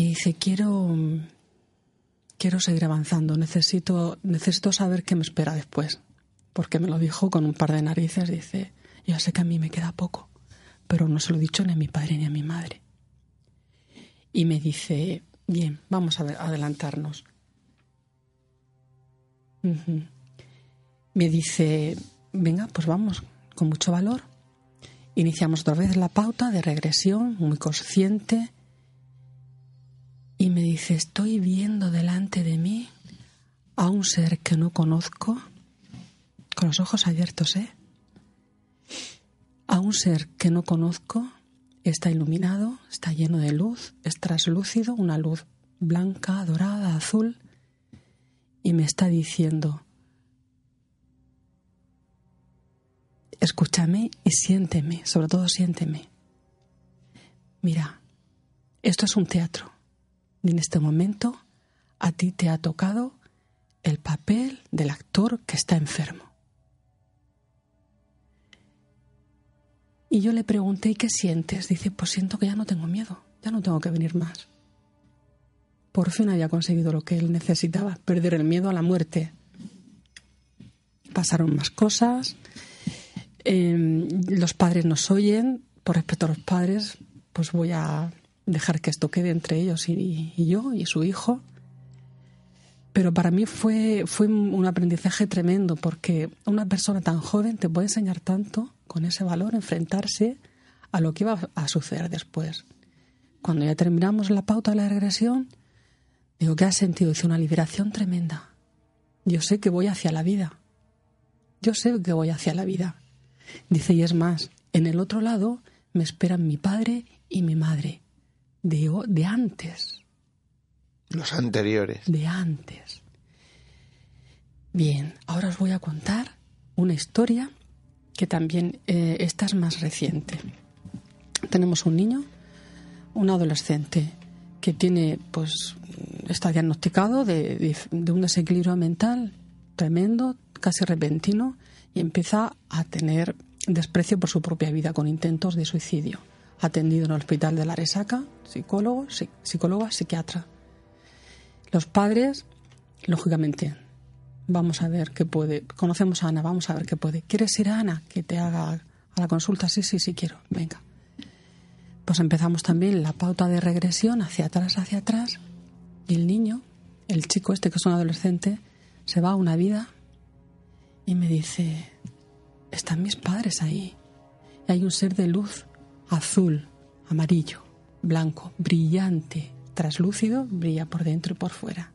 y dice, quiero, quiero seguir avanzando, necesito, necesito saber qué me espera después. Porque me lo dijo con un par de narices, dice, ya sé que a mí me queda poco, pero no se lo he dicho ni a mi padre ni a mi madre. Y me dice, bien, vamos a adelantarnos. Me dice, venga, pues vamos, con mucho valor. Iniciamos otra vez la pauta de regresión, muy consciente, y me dice, estoy viendo delante de mí a un ser que no conozco, con los ojos abiertos, ¿eh? A un ser que no conozco, está iluminado, está lleno de luz, es traslúcido, una luz blanca, dorada, azul, y me está diciendo, escúchame y siénteme, sobre todo siénteme. Mira, esto es un teatro en este momento a ti te ha tocado el papel del actor que está enfermo. Y yo le pregunté, ¿y qué sientes? Dice, pues siento que ya no tengo miedo, ya no tengo que venir más. Por fin había conseguido lo que él necesitaba, perder el miedo a la muerte. Pasaron más cosas, em, los padres nos oyen, por respeto a los padres, pues voy a dejar que esto quede entre ellos y, yo y su hijo. Pero para mí fue, fue un aprendizaje tremendo porque una persona tan joven te puede enseñar tanto con ese valor, enfrentarse a lo que iba a suceder después. Cuando ya terminamos la pauta de la regresión, digo, ¿qué has sentido? Dice, una liberación tremenda. Yo sé que voy hacia la vida. Yo sé que voy hacia la vida. Dice, y es más, en el otro lado me esperan mi padre y mi madre de, de antes. Los anteriores. De antes. Bien, ahora os voy a contar una historia que también eh, esta es más reciente. Tenemos un niño, un adolescente que tiene, pues, está diagnosticado de, de un desequilibrio mental tremendo, casi repentino, y empieza a tener desprecio por su propia vida con intentos de suicidio atendido en el hospital de la Resaca, psicólogo, psicóloga, psiquiatra. Los padres, lógicamente, vamos a ver qué puede. Conocemos a Ana, vamos a ver qué puede. ¿Quieres ir a Ana que te haga a la consulta? Sí, sí, sí quiero. Venga. Pues empezamos también la pauta de regresión hacia atrás, hacia atrás. Y el niño, el chico este que es un adolescente, se va a una vida y me dice, están mis padres ahí. Y hay un ser de luz azul, amarillo, blanco, brillante, traslúcido, brilla por dentro y por fuera.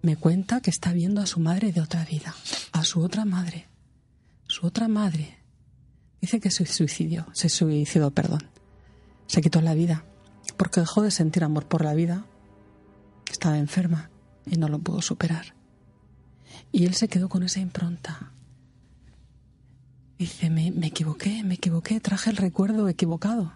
Me cuenta que está viendo a su madre de otra vida, a su otra madre. Su otra madre. Dice que se suicidió, se suicidó, perdón. Se quitó la vida porque dejó de sentir amor por la vida. Estaba enferma y no lo pudo superar. Y él se quedó con esa impronta Dice, me, me equivoqué, me equivoqué, traje el recuerdo equivocado.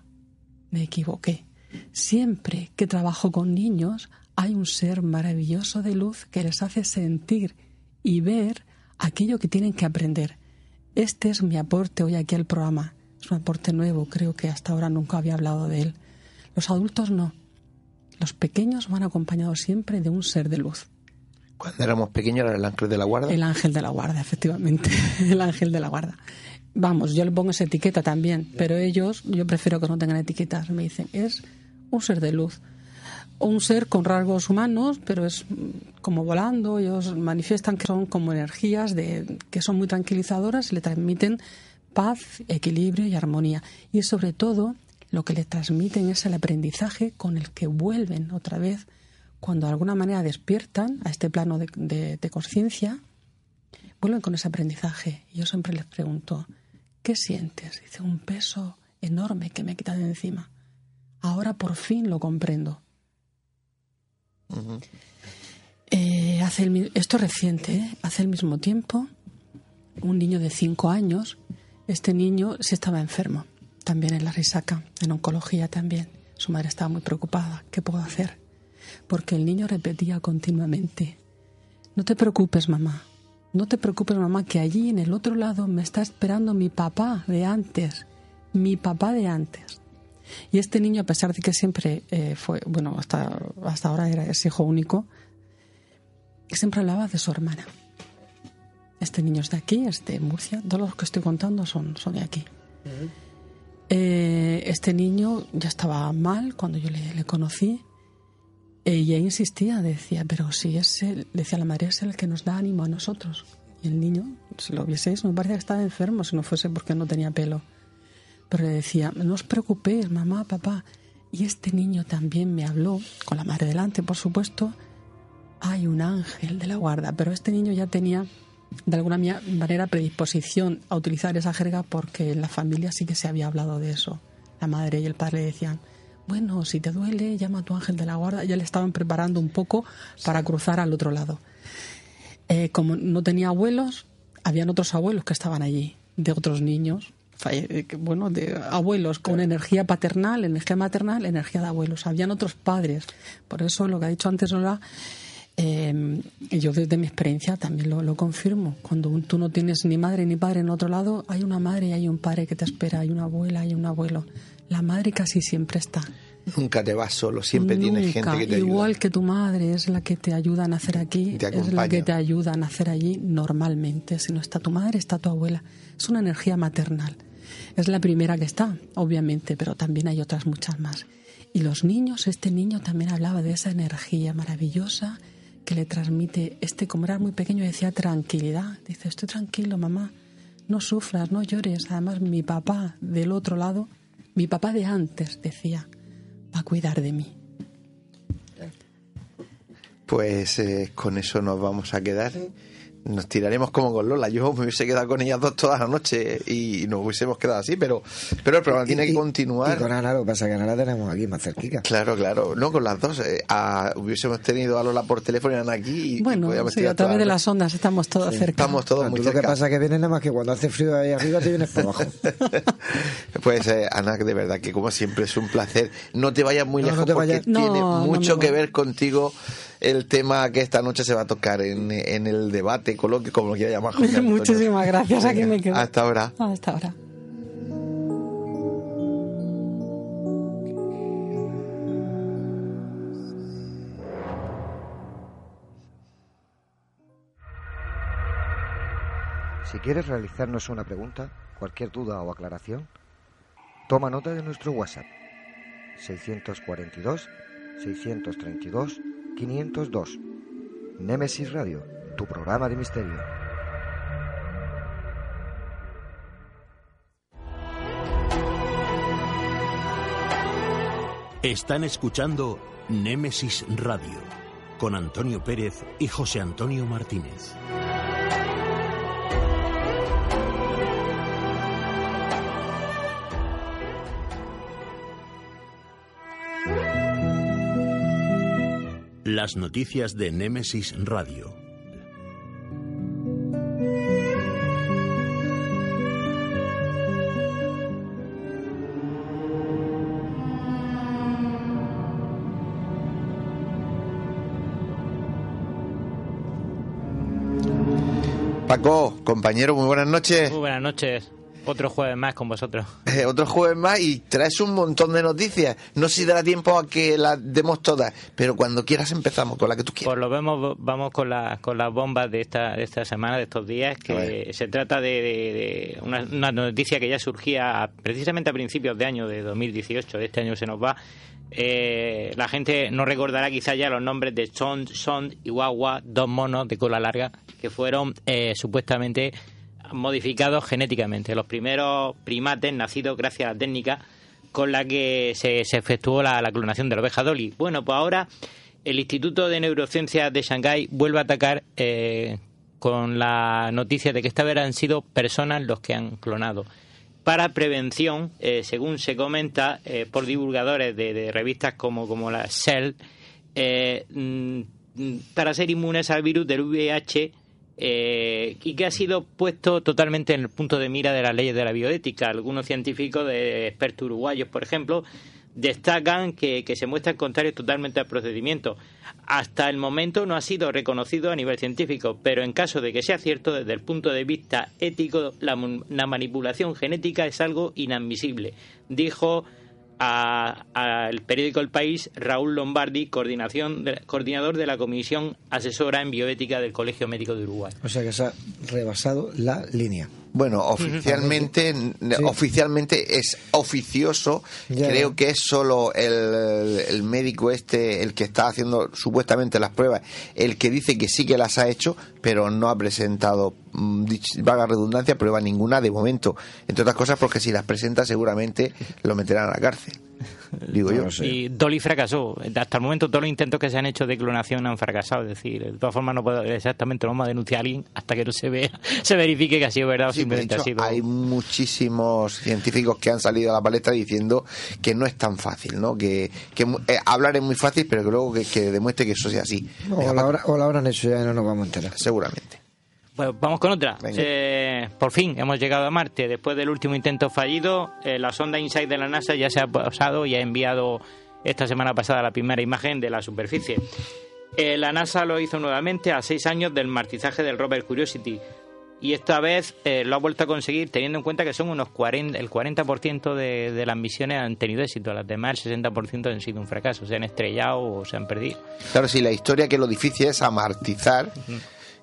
Me equivoqué. Siempre que trabajo con niños hay un ser maravilloso de luz que les hace sentir y ver aquello que tienen que aprender. Este es mi aporte hoy aquí al programa. Es un aporte nuevo, creo que hasta ahora nunca había hablado de él. Los adultos no. Los pequeños van acompañados siempre de un ser de luz. Cuando éramos pequeños era el ángel de la guarda. El ángel de la guarda, efectivamente. [LAUGHS] el ángel de la guarda. Vamos, yo le pongo esa etiqueta también, pero ellos, yo prefiero que no tengan etiquetas. Me dicen, es un ser de luz. Un ser con rasgos humanos, pero es como volando. Ellos manifiestan que son como energías de, que son muy tranquilizadoras y le transmiten paz, equilibrio y armonía. Y sobre todo, lo que le transmiten es el aprendizaje con el que vuelven otra vez cuando de alguna manera despiertan a este plano de, de conciencia, vuelven con ese aprendizaje. Yo siempre les pregunto, ¿Qué sientes? Dice, un peso enorme que me quita de encima. Ahora por fin lo comprendo. Eh, hace el, esto es reciente, ¿eh? hace el mismo tiempo, un niño de 5 años, este niño sí estaba enfermo, también en la risaca, en oncología también. Su madre estaba muy preocupada, ¿qué puedo hacer? Porque el niño repetía continuamente, no te preocupes mamá, no te preocupes mamá, que allí en el otro lado me está esperando mi papá de antes, mi papá de antes. Y este niño, a pesar de que siempre eh, fue, bueno, hasta, hasta ahora era ese hijo único, siempre hablaba de su hermana. Este niño es de aquí, es de Murcia. Todos los que estoy contando son, son de aquí. Eh, este niño ya estaba mal cuando yo le, conocí. Ella insistía, decía, pero si es él, decía la madre, es el que nos da ánimo a nosotros. Y el niño, si lo vieseis, me parece que estaba enfermo, si no fuese porque no tenía pelo. Pero le decía, no os preocupéis, mamá, papá. Y este niño también me habló, con la madre delante, por supuesto, hay un ángel de la guarda, pero este niño ya tenía de alguna manera predisposición a utilizar esa jerga porque en la familia sí que se había hablado de eso. La madre y el padre decían, bueno, si te duele, llama a tu ángel de la guarda. Ya le estaban preparando un poco para cruzar al otro lado. Eh, como no tenía abuelos, habían otros abuelos que estaban allí, de otros niños, eh, bueno, de abuelos con energía paternal, energía maternal, energía de abuelos. Habían otros padres. Por eso lo que ha dicho antes Lola eh, yo desde mi experiencia también lo, confirmo. Cuando tú no tienes ni madre ni padre en otro lado, hay una madre y hay un padre que te espera, hay una abuela y un abuelo. La madre casi siempre está. Nunca te vas solo, siempre tienes gente que te ayuda. Igual que tu madre es la que te ayuda a nacer aquí, es la que te ayuda a nacer allí normalmente. Si no está tu madre, está tu abuela. Es una energía maternal. Es la primera que está, obviamente, pero también hay otras muchas más. Y los niños, este niño también hablaba de esa energía maravillosa que le transmite, este como era muy pequeño decía tranquilidad, dice estoy tranquilo mamá, no sufras, no llores, además mi papá del otro lado, mi papá de antes decía, va a cuidar de mí. Pues eh, con eso nos vamos a quedar nos tiraremos como con Lola. Yo me hubiese quedado con ellas dos todas la noche y nos hubiésemos quedado así, pero, pero el programa tiene que continuar. Y con Ana, lo que pasa es que Ana la tenemos aquí más cerquita. Claro, claro. No, con las dos. Eh, hubiésemos tenido a Lola por teléfono y Ana aquí. Y bueno, sí, a través de las ondas estamos todos cerca. Estamos todos muy Lo que pasa es que vienes nada más que cuando hace frío ahí arriba te vienes por abajo. [LAUGHS] pues eh, Ana, de verdad que como siempre es un placer. No te vayas muy lejos porque tiene mucho que ver contigo el tema que esta noche se va a tocar en, en el debate, coloquio, como lo quiera llamar. Muchísimas gracias, aquí me quedo. Hasta ahora. Hasta ahora. Si quieres realizarnos una pregunta, cualquier duda o aclaración, toma nota de nuestro WhatsApp 642 632 502. Némesis Radio, tu programa de misterio. Están escuchando Némesis Radio con Antonio Pérez y José Antonio Martínez. Las noticias de Némesis Radio. Paco, compañero, muy buenas noches. Muy buenas noches. Otro jueves más con vosotros. [LAUGHS] Eh, otro jueves más y traes un montón de noticias. No sé si dará tiempo a que las demos todas, pero cuando quieras empezamos con la que tú quieras. Pues lo vemos, vamos con, la, con las bombas de esta, de esta semana, de estos días, que se trata de, una, noticia que ya surgía precisamente a principios de año de 2018, de este año se nos va. Eh, la gente no recordará quizá ya los nombres de Son, Son y Guagua, dos monos de cola larga, que fueron eh, supuestamente modificados genéticamente, los primeros primates nacidos gracias a la técnica con la que se, efectuó la, clonación de la oveja Dolly. Bueno, pues ahora el Instituto de Neurociencias de Shanghái vuelve a atacar eh, con la noticia de que esta vez han sido personas los que han clonado. Para prevención, eh, según se comenta eh, por divulgadores de, revistas como, como la Cell, eh, mm, para ser inmunes al virus del VIH eh, y que ha sido puesto totalmente en el punto de mira de las leyes de la bioética. Algunos científicos de expertos uruguayos, por ejemplo, destacan que, se muestran contrarios totalmente al procedimiento. Hasta el momento no ha sido reconocido a nivel científico, pero en caso de que sea cierto, desde el punto de vista ético, la, la manipulación genética es algo inadmisible, dijo al periódico El País Raúl Lombardi, coordinación coordinador de la Comisión Asesora en Bioética del Colegio Médico de Uruguay. O sea que se ha rebasado la línea. Bueno, oficialmente, oficialmente es oficioso. Creo que es solo el, el, médico este, el que está haciendo supuestamente las pruebas, el que dice que sí que las ha hecho, pero no ha presentado, mm, vaga redundancia, prueba ninguna de momento. Entre otras cosas porque si las presenta seguramente lo meterán a la cárcel. [LAUGHS] Digo yo. Y Dolly fracasó. Hasta el momento todos los intentos que se han hecho de clonación han fracasado. Es decir, de todas formas no puedo exactamente lo vamos a denunciar a alguien hasta que no se vea, [LAUGHS] se verifique que ha sido verdad o simplemente ha sido. Hay muchísimos científicos que han salido a la palestra diciendo que no es tan fácil, ¿no? Que, que eh, hablar es muy fácil, pero que luego que, demuestre que eso sea así. o, la o la habrán hecho ya y no nos vamos a enterar. Seguramente. Pues vamos con otra. Eh, por fin hemos llegado a Marte. Después del último intento fallido, eh, la sonda InSight de la NASA ya se ha posado y ha enviado esta semana pasada la primera imagen de la superficie. Eh, la NASA lo hizo nuevamente a seis años del martizaje del rover Curiosity. Y esta vez lo ha vuelto a conseguir teniendo en cuenta que son unos 40, el 40% de, de las misiones han tenido éxito, las demás el 60% han sido un fracaso, se han estrellado o se han perdido. Claro, sí, la historia que lo difícil es amartizar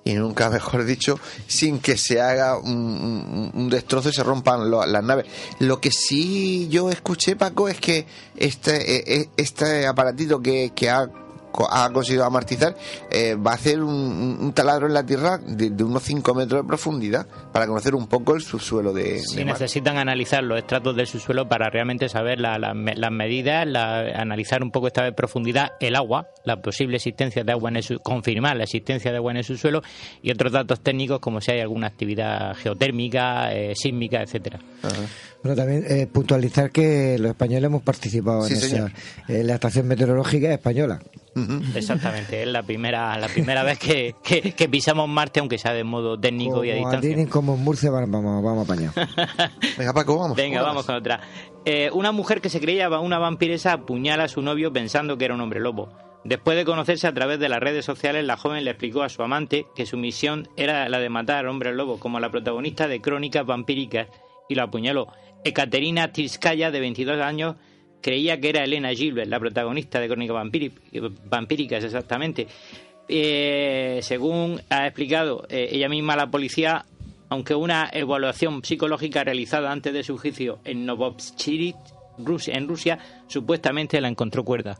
y nunca [LAUGHS] mejor dicho, sin que se haga un, destrozo y se rompan las naves. Lo que sí yo escuché, Paco, es que este, e, e, este aparatito que, que ha ha conseguido amortizar, eh, va a hacer un, taladro en la tierra de, unos 5 metros de profundidad para conocer un poco el subsuelo de. Sí, necesitan analizar los estratos del subsuelo para realmente saber las medidas, analizar un poco esta vez profundidad, el agua, la posible existencia de agua en el confirmar la existencia de agua en el subsuelo y otros datos técnicos como si hay alguna actividad geotérmica, eh, sísmica, etcétera. Bueno, también eh, puntualizar que los españoles hemos participado en esa. la estación meteorológica española. Exactamente, es la primera la primera vez que, que, pisamos Marte, aunque sea de modo técnico y a distancia. como en Murcia, vamos, vamos apañar. [LAUGHS] Venga, Paco, vamos. Venga, vamos con otra. Eh, una mujer que se creía una vampiresa apuñala a su novio pensando que era un hombre lobo. Después de conocerse a través de las redes sociales, la joven le explicó a su amante que su misión era la de matar al hombre lobo, como la protagonista de Crónicas Vampíricas, y lo apuñaló. Ekaterina Tirskaya, de 22 años, creía que era Elena Gilbert, la protagonista de Crónica Vampíricas, exactamente. Eh, según ha explicado eh, ella misma la policía, aunque una evaluación psicológica realizada antes de su juicio en Novosibirsk, en Rusia, supuestamente la encontró cuerda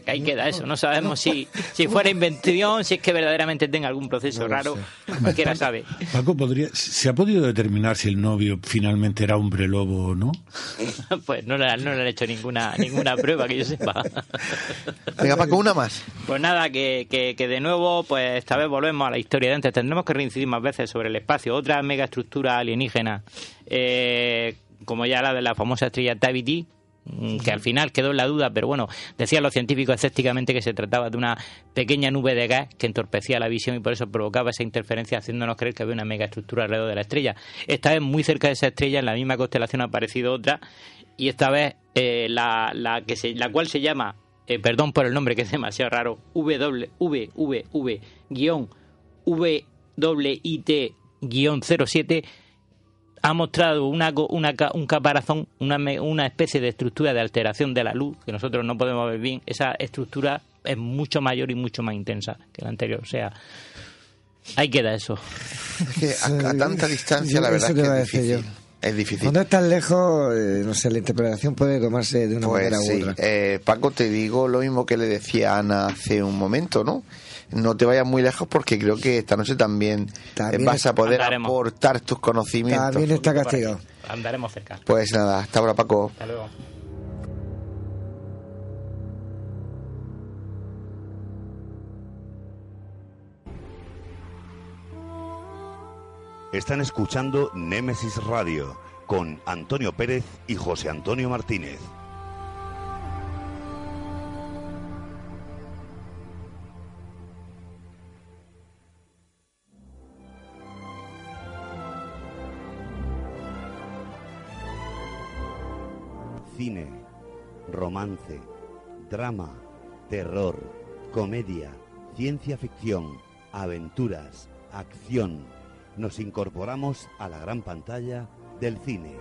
que ahí queda eso. No sabemos si, si fuera invención, si es que verdaderamente tenga algún proceso raro. [LAUGHS] Cualquiera sabe. Paco, ¿podría, ¿se ha podido determinar si el novio finalmente era hombre lobo o no? [LAUGHS] pues no le, no le han hecho ninguna, ninguna prueba que yo sepa. [LAUGHS] Venga, Paco, una más. Pues nada, que, que, de nuevo, pues esta vez volvemos a la historia de antes. Tendremos que reincidir más veces sobre el espacio. Otra megaestructura alienígena, eh, como ya la de la famosa estrella Taviti Mm, que al final quedó en la duda, pero bueno, decían los científicos escépticamente que se trataba de una pequeña nube de gas que entorpecía la visión y por eso provocaba esa interferencia haciéndonos creer que había una megaestructura alrededor de la estrella. Esta vez muy cerca de esa estrella, en la misma constelación ha aparecido otra y ita vez eh, la, la, que se, la cual se llama, eh, perdón por el nombre que es demasiado raro, WWW-WIT-07 ha mostrado una, una, un caparazón, una, una especie de estructura de alteración de la luz, que nosotros no podemos ver bien. Esa estructura es mucho mayor y mucho más intensa que la anterior. O sea, ahí queda eso. Es que a, tanta distancia, la verdad es que es difícil. Es difícil. Cuando es lejos, eh, no sé, la interpretación puede tomarse de una pues manera u otra. Eh, Paco, te digo lo mismo que le decía Ana hace un momento, ¿no? No te vayas muy lejos porque creo que esta noche también, eh, vas a poder aportar tus conocimientos. También está castigado. Andaremos cerca. Pues nada, hasta ahora Paco. Hasta luego. Están escuchando Némesis Radio con Antonio Pérez y José Antonio Martínez. Cine, romance, drama, terror, comedia, ciencia ficción, aventuras, acción. Nos incorporamos a la gran pantalla del cine.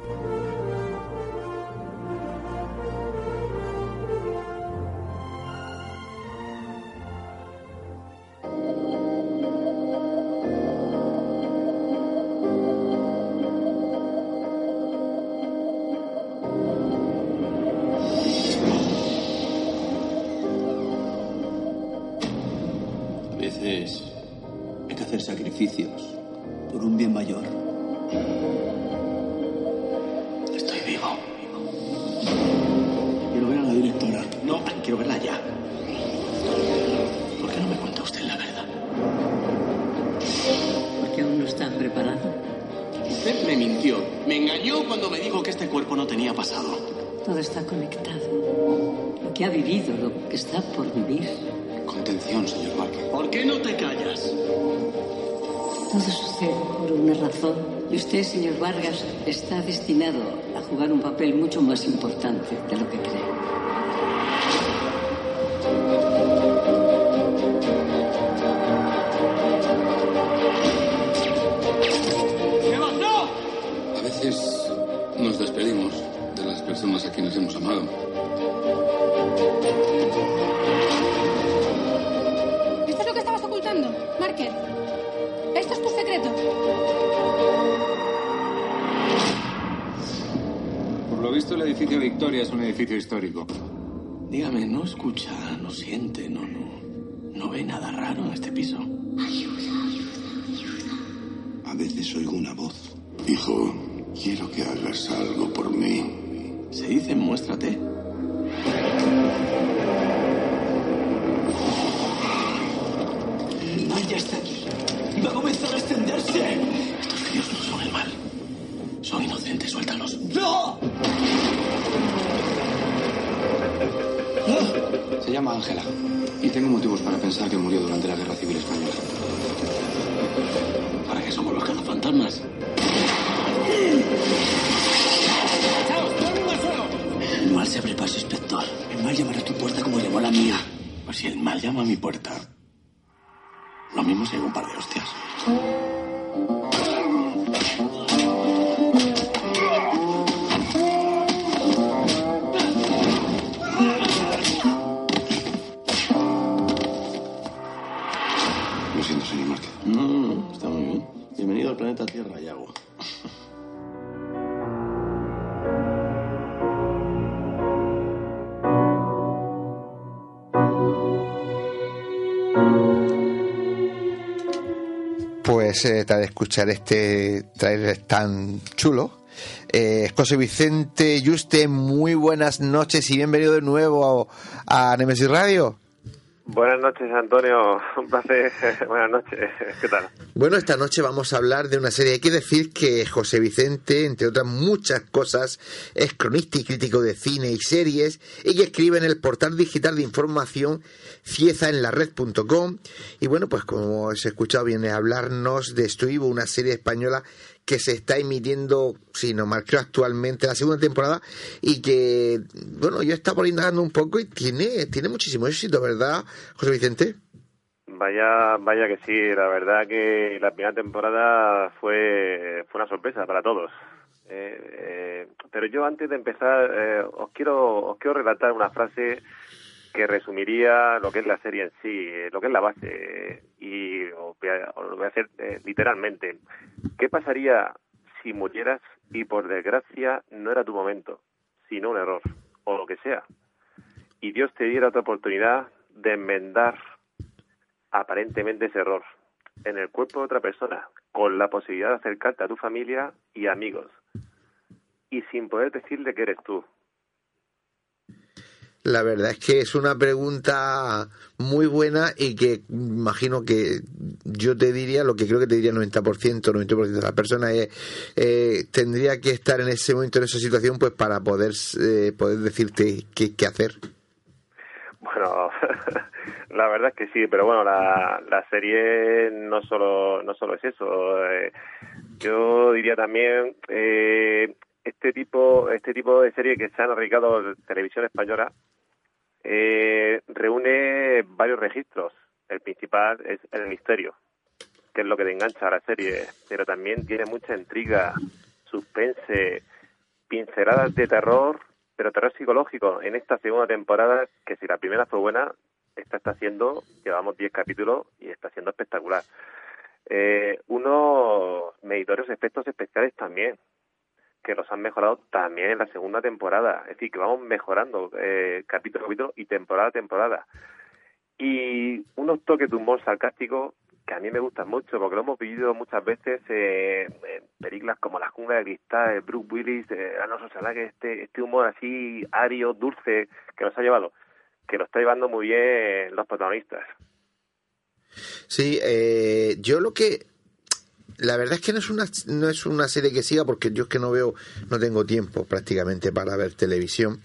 Cuando me dijo que este cuerpo no tenía pasado. Todo está conectado. Lo que ha vivido, lo que está por vivir. Contención, señor Márquez. ¿Por qué no te callas? Todo sucede por una razón. Y usted, señor Vargas, está destinado a jugar un papel mucho más importante de lo que cree. Personas a quienes hemos amado. ¿Esto es lo que estabas ocultando, Marker? ¿Esto es tu secreto? Por lo visto, el edificio Victoria es un edificio histórico. Dígame, ¿no escucha, no siente, no, no, no ve nada raro en este piso? A veces oigo una voz. Hijo, quiero que hagas algo por mí. Se dice, muéstrate. El mal ya está aquí. Va a comenzar a extenderse. Estos críos no son el mal. Son inocentes, suéltalos. ¡No! Se llama Ángela. Y tengo motivos para pensar que murió durante la Guerra Civil Española. ¿Para qué somos los cazafantasmas? Llama a mi puerta, Pues eh, tras escuchar este trailer tan chulo, eh, José Vicente Yuste, muy buenas noches y bienvenido de nuevo a, a Nemesis Radio. Buenas noches, Antonio. [LAUGHS] Un placer. [LAUGHS] Buenas noches. ¿Qué tal? Bueno, esta noche vamos a hablar de una serie. Hay que decir que José Vicente, entre otras muchas cosas, es cronista y crítico de cine y series y que escribe en el portal digital de información ciezaenlared.com. Y bueno, pues como os he escuchado, viene a hablarnos de Estuivo, una serie española que se está emitiendo, si no mal actualmente la segunda temporada y que, bueno, yo ahí indagando un poco y tiene, tiene muchísimo éxito, ¿verdad, José Vicente? Vaya, vaya que sí. La verdad que la primera temporada fue, fue una sorpresa para todos. Eh, eh, pero yo antes de empezar eh, os quiero os quiero relatar una frase que resumiría lo que es la serie en sí, eh, lo que es la base y os voy a, os lo voy a hacer eh, literalmente. ¿Qué pasaría si murieras y por desgracia no era tu momento, sino un error o lo que sea? Y Dios te diera otra oportunidad de enmendar aparentemente ese error en el cuerpo de otra persona, con la posibilidad de acercarte a tu familia y amigos, y sin poder decirle que eres tú. La verdad es que es una pregunta muy buena y que imagino que yo te diría, lo que creo que te diría el 90%, 90% de las personas eh, tendría que estar en ese momento, en esa situación, pues para poder, eh, poder decirte qué, qué hacer. Bueno, [LAUGHS] la verdad es que sí, pero bueno, la, la serie no solo, no solo es eso. Eh, yo diría también, eh, este tipo este tipo de serie que se han arriesgado televisión española eh, reúne varios registros. El principal es el misterio, que es lo que te engancha a la serie, pero también tiene mucha intriga, suspense, pinceladas de terror, pero terror psicológico. En esta segunda temporada, que si la primera fue buena, esta está siendo, llevamos 10 capítulos y está siendo espectacular. Eh, unos medidores efectos especiales también, que los han mejorado también en la segunda temporada. Es decir, que vamos mejorando eh, capítulo a capítulo y temporada a temporada. Y unos toques de humor sarcástico que a mí me gustan mucho, porque lo hemos vivido muchas veces eh, en películas como La jungla de cristal, de Bruce Willis, eh, Arnold Schwarzenegger, este, este humor así ario, dulce, que nos ha llevado, que lo está llevando muy bien los protagonistas. Sí, eh, yo lo que la verdad es que no es una no es una serie que siga porque yo es que no veo no tengo tiempo prácticamente para ver televisión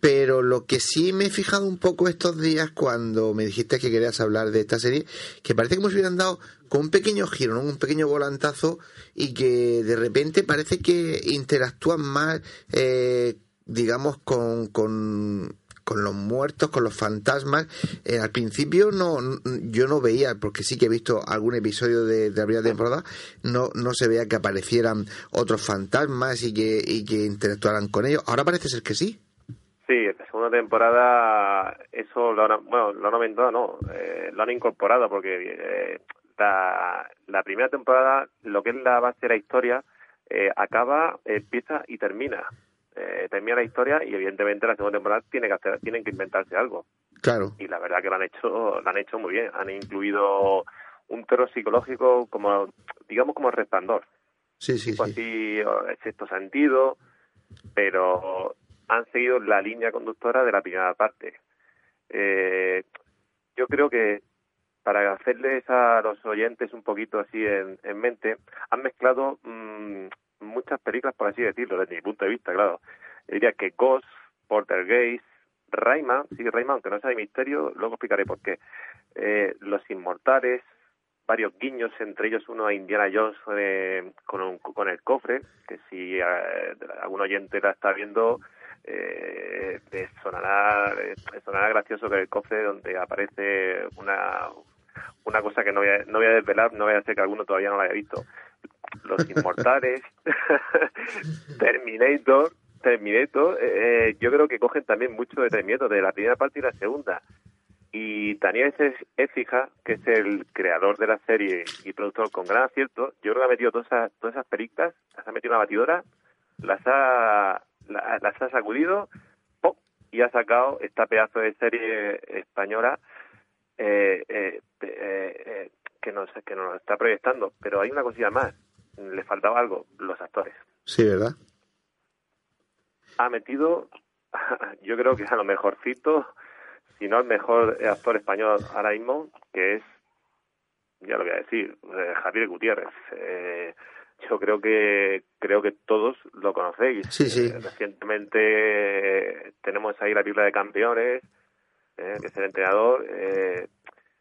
pero lo que sí me he fijado un poco estos días cuando me dijiste que querías hablar de esta serie que parece como si hubieran dado con un pequeño giro ¿no? un pequeño volantazo y que de repente parece que interactúan más eh, digamos con, con con los muertos, con los fantasmas. Eh, al principio no, yo no veía, porque sí que he visto algún episodio de, de la primera temporada, no, no se veía que aparecieran otros fantasmas y que, y que interactuaran con ellos. Ahora parece ser que sí. Sí, en la segunda temporada eso lo han, bueno, lo han aumentado, no, eh, lo han incorporado porque eh, la, la primera temporada, lo que es la base de la historia, eh, acaba, empieza y termina eh, termina la historia y evidentemente la segunda temporada tiene que hacer, tienen que inventarse algo. Claro. Y la verdad que lo han hecho, lo han hecho muy bien. Han incluido un terror psicológico como, digamos como resplandor. Sí, sí, tipo así, sexto sentido, pero han seguido la línea conductora de la primera parte. Eh, yo creo que para hacerles a los oyentes un poquito así en, en mente, han mezclado mmm, muchas películas, por así decirlo, desde mi punto de vista, claro. Yo diría que Ghost, Gaze, Rayman, sí, Rayman, aunque no sea de misterio, luego explicaré por qué. Eh, Los Inmortales, varios guiños, entre ellos uno a Indiana Jones eh, con, un, con el cofre, que si eh, algún oyente la está viendo, eh, sonará, sonará gracioso que el cofre donde aparece una una cosa que no voy a, no voy a desvelar, no voy a hacer que alguno todavía no lo haya visto. Los Inmortales, [LAUGHS] Terminator, Terminator, eh, yo creo que cogen también mucho de Terminator, de la primera parte y la segunda. Y Daniel Écija, que es el creador de la serie y productor con gran acierto, yo creo que ha metido todas esas, todas esas películas, las ha metido en una batidora, las ha, las ha sacudido y ha sacado esta pedazo de serie española eh, eh, eh, que, nos, que nos está proyectando. Pero hay una cosilla más, le faltaba algo, los actores. Sí, ¿verdad? Ha metido, [LAUGHS] yo creo que es a lo mejorcito, si no el mejor actor español ahora mismo, que es, ya lo voy a decir, eh, Javier Gutiérrez. Eh, yo creo que creo que todos lo conocéis. Sí, sí. Eh, recientemente tenemos ahí la Biblia de Campeones, eh, que es el entrenador. Eh,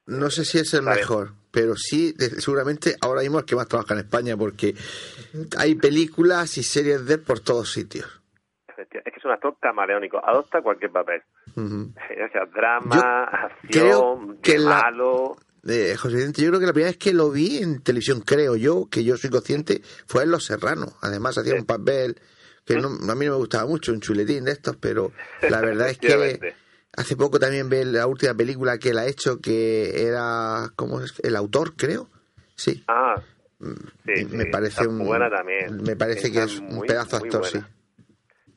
no sé si es el mejor, pero sí, seguramente ahora mismo es el que más trabaja en España, porque hay películas y series de él por todos sitios. Es que es un actor camaleónico, adopta cualquier papel. Uh -huh. O sea, drama, creo acción, que la- malo. Eh, José Vicente, yo creo que la primera vez que lo vi en televisión, creo yo, que yo soy consciente, fue en Los Serranos. Además, hacía un papel que no- a mí no me gustaba mucho, un chuletín de estos, pero la verdad es [LAUGHS] que. Hace poco también vi la última película que él ha hecho, que era, ¿cómo es? El autor, creo. Sí. Ah, sí, me sí, parece un, buena también. me parece que Está es un muy, pedazo muy actor, buena. sí.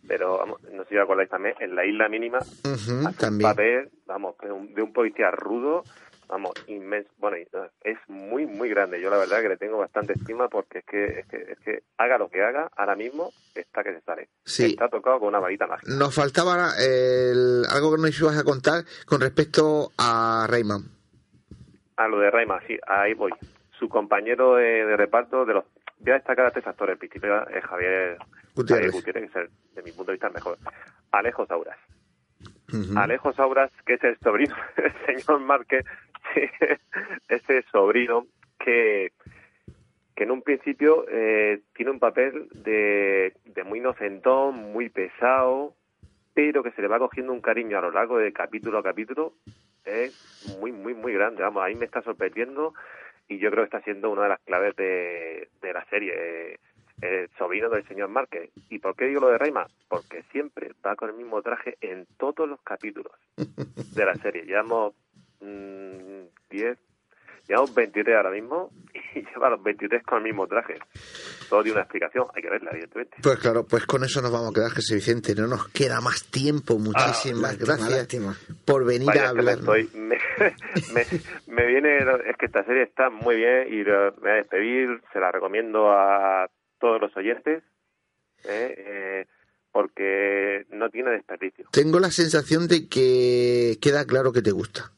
Pero vamos, no sé si os acordáis también, en La Isla Mínima, hace un también. papel, vamos, de un, de un policía rudo, vamos, inmenso. Bueno, eh, es muy, muy grande. Yo la verdad que le tengo bastante estima porque es que, es que, es que haga lo que haga, ahora mismo está que se sale. Sí. Está tocado con una varita mágica. Nos faltaba el- algo que nos ibas a contar con respecto a Rayman. A lo de Rayman, sí, ahí voy. Su compañero de, de reparto de los... Voy a destacar a tres actores. En principio es Javier Gutiérrez. Javier Gutiérrez, que es el, de mi punto de vista el mejor. Alejo Sauras. Alejo Sauras, que es el sobrino [LAUGHS] del señor Márquez, ese sobrino que que en un principio eh, tiene un papel de, de muy inocentón, muy pesado, pero que se le va cogiendo un cariño a lo largo de capítulo a capítulo, es muy, muy, muy grande. Vamos, ahí me está sorprendiendo y yo creo que está siendo una de las claves de, de la serie. El sobrino del señor Márquez. ¿Y por qué digo lo de Rayman? Porque siempre va con el mismo traje en todos los capítulos de la serie. [LAUGHS] Llevamos mm, 10, llevamos 23 ahora mismo y [LAUGHS] lleva los 23 con el mismo traje. Todo tiene una explicación, hay que verla, evidentemente. Pues claro, pues con eso nos vamos a quedar, Jesús Vicente. No nos queda más tiempo. Muchísimas lástima, gracias lástima. por venir Vaya, a hablar. estoy- me, [LAUGHS] me- me viene, es que esta serie está muy bien y me voy a despedir, se la recomiendo a todos los oyentes, ¿eh? Eh, porque no tiene desperdicio. Tengo la sensación de que queda claro que te gusta.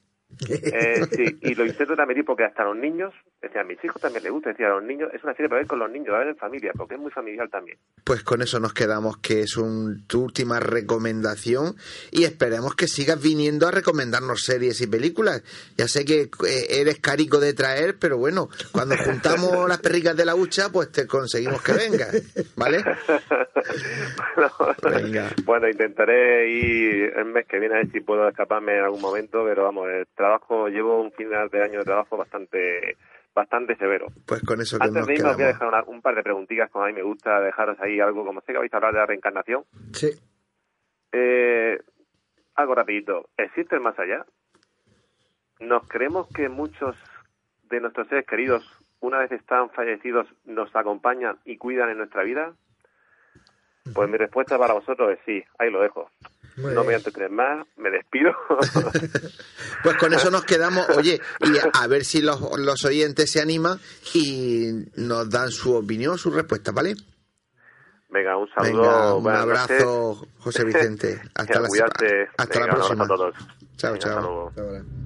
Eh, sí, [LAUGHS] y lo intento transmitir porque hasta los niños, decía, a mis hijos también les gusta, decía, a los niños, es una serie para ver con los niños, para ver en familia, porque es muy familiar también. Pues con eso nos quedamos, que es un, tu última recomendación y esperemos que sigas viniendo a recomendarnos series y películas. Ya sé que eh, eres carico de traer, pero bueno, cuando [LAUGHS] juntamos las perricas de la hucha, pues te conseguimos que vengas, ¿vale? Venga. [LAUGHS] Bueno, intentaré ir el mes que viene a ver si puedo escaparme en algún momento, pero vamos, el trabajo, llevo un final de año de trabajo bastante bastante severo. Pues con eso que Antes nos de irme os voy a dejar una- un par de preguntitas, como a mí me gusta dejaros ahí algo, como sé que vais a hablar de la reencarnación. Sí. Eh, algo rapidito. ¿Existe el más allá? ¿Nos creemos que muchos de nuestros seres queridos, una vez están fallecidos, nos acompañan y cuidan en nuestra vida? Pues mi respuesta para vosotros es sí, ahí lo dejo. Muy no me voy a bien. entretener más, me despido. [LAUGHS] Pues con eso nos quedamos, oye, y a ver si los, los oyentes se animan y nos dan su opinión, su respuesta, ¿vale? Venga, un saludo. [LAUGHS] Venga, un abrazo, noches. José Vicente. Hasta la, hasta la Venga, próxima. a todos. Chao, Venga, hasta chao.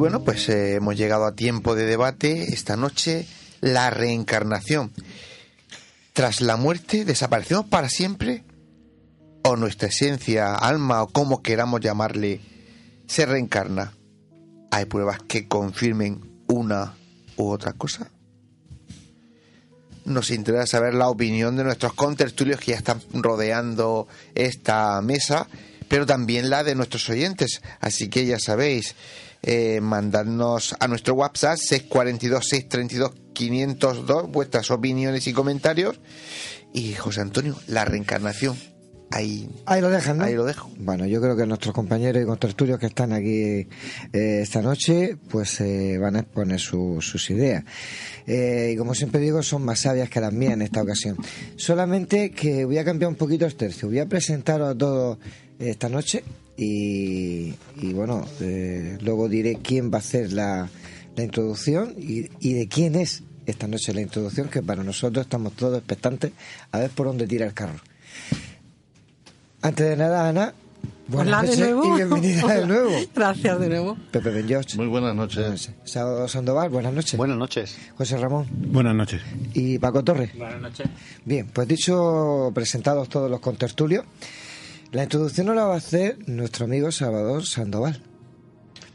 Bueno, pues eh, hemos llegado a tiempo de debate esta noche, la reencarnación. Tras la muerte, ¿desaparecemos para siempre? ¿O nuestra esencia, alma o como queramos llamarle, se reencarna? ¿Hay pruebas que confirmen una u otra cosa? Nos interesa saber la opinión de nuestros contertulios que ya están rodeando esta mesa, pero también la de nuestros oyentes. Así que ya sabéis, eh, mandadnos a nuestro WhatsApp 642-632-502 vuestras opiniones y comentarios. Y José Antonio, la reencarnación. Ahí, Ahí lo dejan, ¿no? Ahí lo dejo. Bueno, yo creo que nuestros compañeros y contertulios que están aquí eh, esta noche, pues eh, van a exponer su- sus ideas. Eh, y como siempre digo, son más sabias que las mías en esta ocasión. Solamente que voy a cambiar un poquito el tercio. Voy a presentaros a todos esta noche y, y bueno, eh, luego diré quién va a hacer la, la introducción y, y de quién es esta noche la introducción, que para nosotros estamos todos expectantes a ver por dónde tira el carro. Antes de nada, Ana, buenas Hola de noches nuevo. y bienvenida de nuevo. Gracias de nuevo. Pepe Ben George. Muy buenas noches. Salvador Sandoval, buenas noches. Buenas noches. José Ramón Buenas noches. y Paco Torres. Buenas noches. Bien, pues dicho, presentados todos los contertulios, la introducción no la va a hacer nuestro amigo Salvador Sandoval.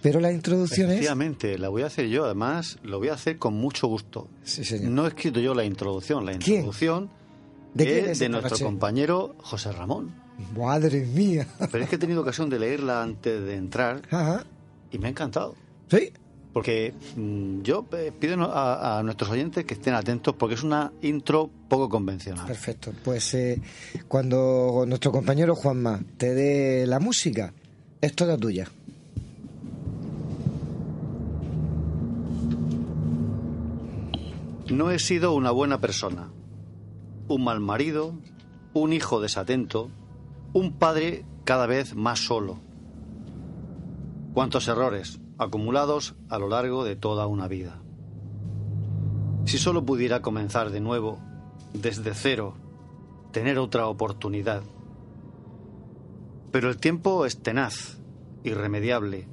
Pero la introducción es... Efectivamente, la voy a hacer yo. Además, lo voy a hacer con mucho gusto. Sí, señor. No he escrito yo la introducción. La ¿Quién? introducción ¿De es es de nuestro compañero José Ramón. Madre mía. Pero es que he tenido ocasión de leerla antes de entrar Ajá. y me ha encantado. Sí. Porque mm, yo eh, pido a nuestros oyentes que estén atentos porque es una intro poco convencional. Perfecto. Pues eh, cuando nuestro compañero Juanma te dé la música, es toda tuya. No he sido una buena persona, un mal marido, un hijo desatento, un padre cada vez más solo. Cuántos errores acumulados a lo largo de toda una vida. Si solo pudiera comenzar de nuevo, desde cero, tener otra oportunidad. Pero el tiempo es tenaz, irremediable,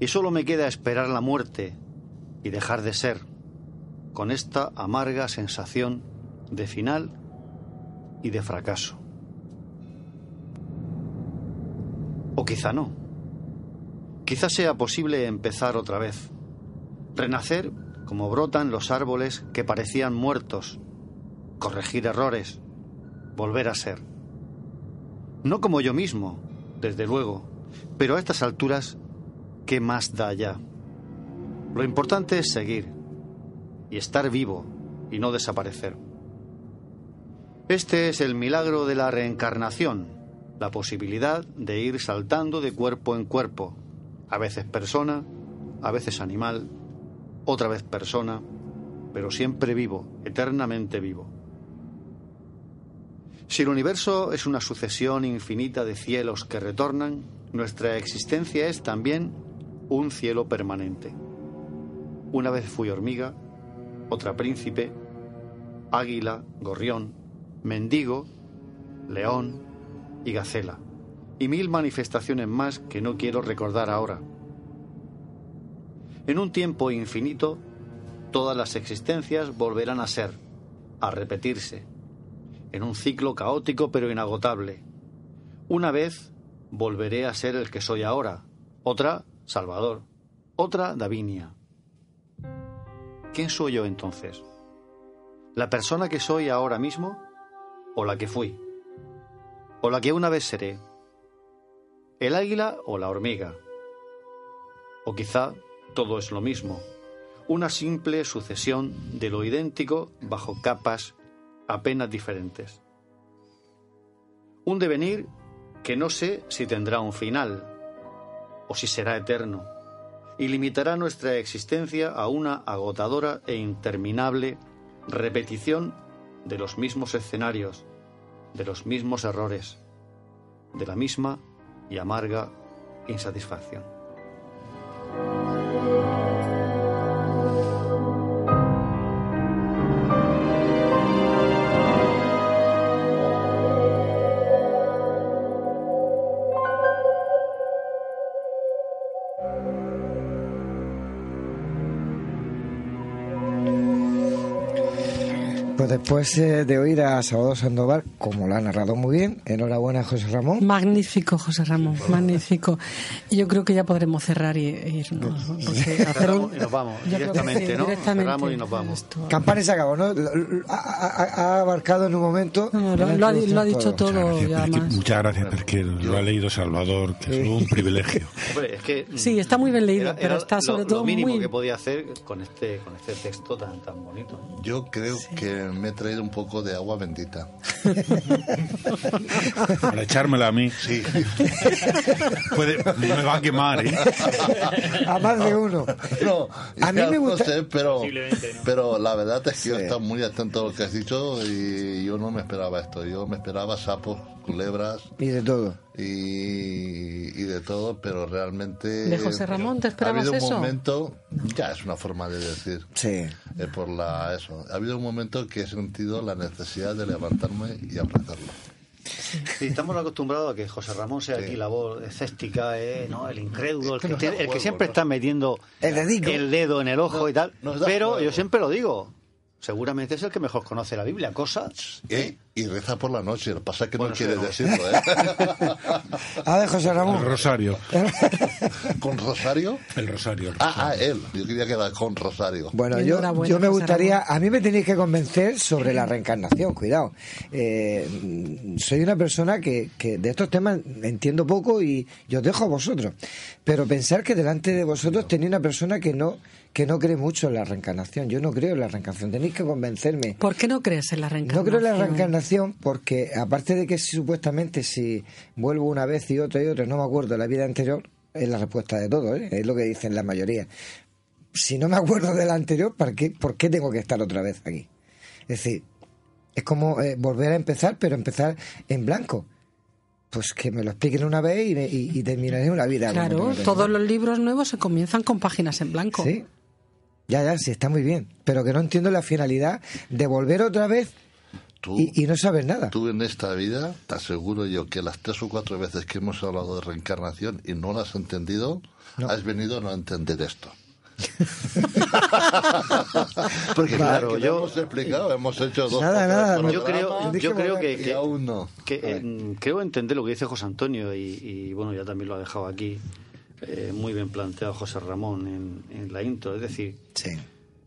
y solo me queda esperar la muerte y dejar de ser con esta amarga sensación de final y de fracaso. O quizá no. Quizá sea posible empezar otra vez, renacer como brotan los árboles que parecían muertos, corregir errores, volver a ser. No como yo mismo, desde luego, pero a estas alturas, ¿qué más da ya? Lo importante es seguir, y estar vivo y no desaparecer. Este es el milagro de la reencarnación, la posibilidad de ir saltando de cuerpo en cuerpo, a veces persona, a veces animal, otra vez persona, pero siempre vivo, eternamente vivo. Si el universo es una sucesión infinita de cielos que retornan, nuestra existencia es también un cielo permanente. Una vez fui hormiga, otra príncipe, águila, gorrión, mendigo, león y gacela, y mil manifestaciones más que no quiero recordar ahora. En un tiempo infinito, todas las existencias volverán a ser, a repetirse, en un ciclo caótico pero inagotable. Una vez volveré a ser el que soy ahora, otra Salvador, otra Davinia. ¿Quién soy yo entonces? ¿La persona que soy ahora mismo o la que fui? ¿O la que una vez seré? ¿El águila o la hormiga? O quizá todo es lo mismo, una simple sucesión de lo idéntico bajo capas apenas diferentes. Un devenir que no sé si tendrá un final o si será eterno, y limitará nuestra existencia a una agotadora e interminable repetición de los mismos escenarios, de los mismos errores, de la misma y amarga insatisfacción. Pues después eh, de oír a Salvador Sandoval, como lo ha narrado muy bien, enhorabuena José Ramón. Magnífico, José Ramón, magnífico. Y yo creo que ya podremos cerrar y, e irnos. Porque hacer un- y nos vamos directamente, sí, ¿no? directamente. Cerramos y nos vamos. Campana y se acabó, ¿no? Ha, ha- ha abarcado en un momento. No, lo, lo ha, lo ha dicho todo, ya Porque- más. muchas gracias, porque lo ha leído Salvador, que es un privilegio. [LAUGHS] Hombre, es que Sí, está muy bien leído, era- pero era está sobre lo, todo lo mínimo muy... que podía hacer con este con este texto tan tan bonito. Yo creo que me he traído un poco de agua bendita. Para echármela a mí. Sí. Puede, me va a quemar, ¿eh? A más de uno. No, A mí me no gusta- sé, pero, no. pero la verdad es que yo he estado muy atento a lo que has dicho y yo no me esperaba esto. Yo me esperaba sapos, culebras Y de todo. Y, y de todo, pero realmente... ¿De José Ramón te Ha esperabas habido un eso? momento, ya es una forma de decir, Sí. eh, por la eso. Ha habido un momento que he sentido la necesidad de levantarme y abrazarlo. Sí, estamos acostumbrados a que José Ramón sea aquí la voz escéptica, eh, ¿no? el incrédulo, el que, el que siempre está metiendo El dedo en el ojo y tal. Pero juego. yo siempre lo digo, seguramente es el que mejor conoce la Biblia, cosa Eh, Y reza por la noche, lo que pasa es que Bueno, no quiere no. decirlo, ¿eh? [LAUGHS] A ver, José El Ramón. rosario. [LAUGHS] ¿Con Rosario? El rosario. el Ah, ah, rosario. él. Yo quería que era con Rosario. Bueno, yo, yo me gustaría, a mí me tenéis que convencer sobre la reencarnación, cuidado. Eh, soy una persona que, que de estos temas entiendo poco y yo os dejo a vosotros. Pero pensar que delante de vosotros tenía una persona que no que no cree mucho en la reencarnación. Yo no creo en la reencarnación. Tenéis que convencerme. ¿Por qué no crees en la No reencarnación? creo en la reencarnación porque, aparte de que supuestamente si vuelvo una vez y otra y otra, no me acuerdo de la vida anterior, es la respuesta de todo, ¿eh? es lo que dicen la mayoría. Si no me acuerdo de la anterior, ¿para qué, ¿por qué tengo que estar otra vez aquí? Es decir, es como eh, volver a empezar, pero empezar en blanco. Pues que me lo expliquen una vez y, y- y terminaré una vida. Claro, todos los libros nuevos se comienzan con páginas en blanco. Sí. Ya, ya, sí, está muy bien. Pero que no entiendo la finalidad de volver otra vez Tú, y, y no saber nada. tú en esta vida, te aseguro yo que las tres o cuatro veces que hemos hablado de reencarnación y no lo has entendido, has venido a no entender esto. [LAUGHS] Porque Claro, claro, yo- hemos explicado, hemos hecho dos Nada, nada, yo creo, yo creo que, aún no. que, eh, creo entender lo que dice José Antonio y, y, bueno, ya también lo ha dejado aquí eh, muy bien planteado José Ramón en, en la intro. Es decir, Sí.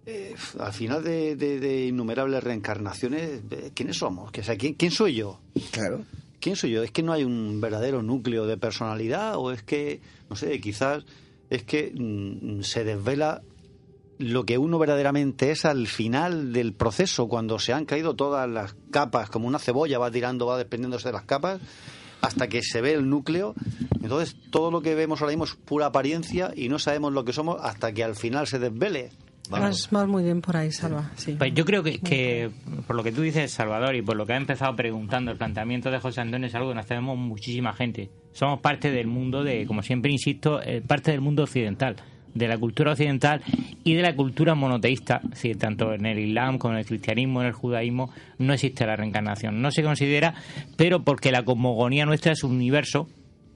eh, al final de, de- de innumerables reencarnaciones, eh, ¿quiénes somos? O sea, ¿quién, quién soy yo? Claro. ¿Quién soy yo? ¿Es que no hay un verdadero núcleo de personalidad o es que, no sé, quizás es que mm, se desvela lo que uno verdaderamente es al final del proceso, cuando se han caído todas las capas, como una cebolla va tirando, va desprendiéndose de las capas, hasta que se ve el núcleo. Entonces, todo lo que vemos ahora mismo es pura apariencia y no sabemos lo que somos hasta que al final se desvele. Vas, vas muy bien por ahí, Salva. Sí. Pues yo creo que, que, por lo que tú dices, Salvador, y por lo que ha empezado preguntando, el planteamiento de José Antonio es algo que nos tenemos muchísima gente. Somos parte del mundo de, como siempre insisto, eh, parte del mundo occidental, de la cultura occidental y de la cultura monoteísta. Decir, tanto en el Islam como en el cristianismo, en el judaísmo, no existe la reencarnación. No se considera, pero porque la cosmogonía nuestra es un universo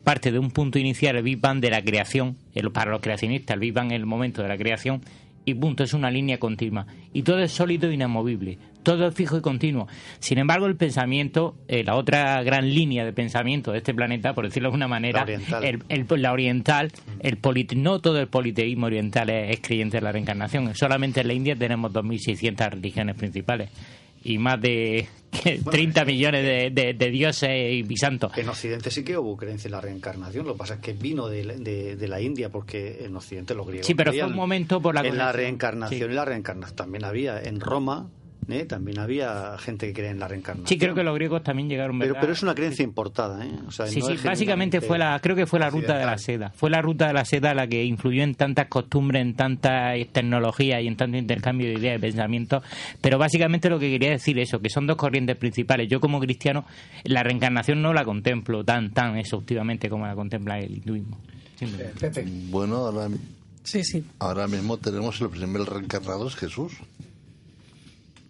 parte de un punto inicial, el Big Bang de la creación, el- para los creacionistas, el Big Bang es el momento de la creación, y punto, es una línea continua. Y todo es sólido e inamovible, todo es fijo y continuo. Sin embargo, el pensamiento, eh, la otra gran línea de pensamiento de este planeta, por decirlo de alguna manera, La oriental. el- el- la oriental, el no todo el politeísmo oriental es, es creyente de la reencarnación. Solamente en la India tenemos 2.600 religiones principales y más de [LAUGHS] 30 millones de, de- de dioses y santos. En Occidente sí que hubo creencia en la reencarnación, lo que pasa es que vino de, la- de- la India, porque en Occidente los griegos Sí, pero fue un momento por la En la reencarnación Sí. y la reencarnación también había. En Roma ¿eh? también había gente que creía en la reencarnación. Sí, creo que los griegos también llegaron. Pero, ¿verdad? pero es una creencia importada, ¿eh? O sea, Sí, no sí, básicamente fue la, creo que fue la ruta de la seda. Fue la ruta de la seda la que influyó en tantas costumbres, en tantas tecnologías y en tanto intercambio de ideas y pensamientos. Pero básicamente lo que quería decir es eso, que son dos corrientes principales. Yo como cristiano la reencarnación no la contemplo tan tan exhaustivamente como la contempla el hinduismo. Bueno, ahora, Sí, sí. ahora mismo tenemos el primer reencarnado, es Jesús.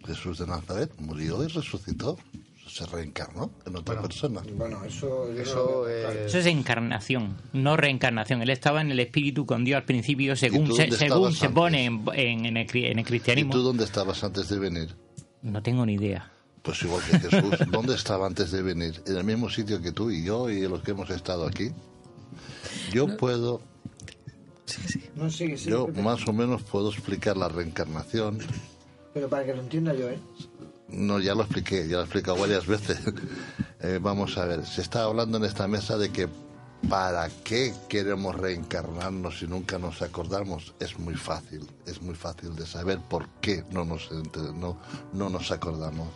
Jesús de Nazaret murió y resucitó. Se reencarnó en otra persona. Bueno, eso, Eso, eh, Eso es encarnación, no reencarnación. Él estaba en el espíritu con Dios al principio, según se, según se pone en, en- en el, cri- en el ¿Y cristianismo. tú dónde estabas antes de venir? No tengo ni idea. Pues igual que Jesús. [LAUGHS] ¿Dónde estaba antes de venir? En el mismo sitio que tú y yo y los que hemos estado aquí. Yo puedo, No, sigue, sigue, yo más o menos puedo explicar la reencarnación. Pero para que lo entienda yo, ¿eh? No, ya lo expliqué, ya lo he explicado varias veces. [LAUGHS] Eh, vamos a ver, se está hablando en esta mesa de que para qué queremos reencarnarnos si nunca nos acordamos. Es muy fácil, es muy fácil de saber por qué no nos, no, no nos acordamos.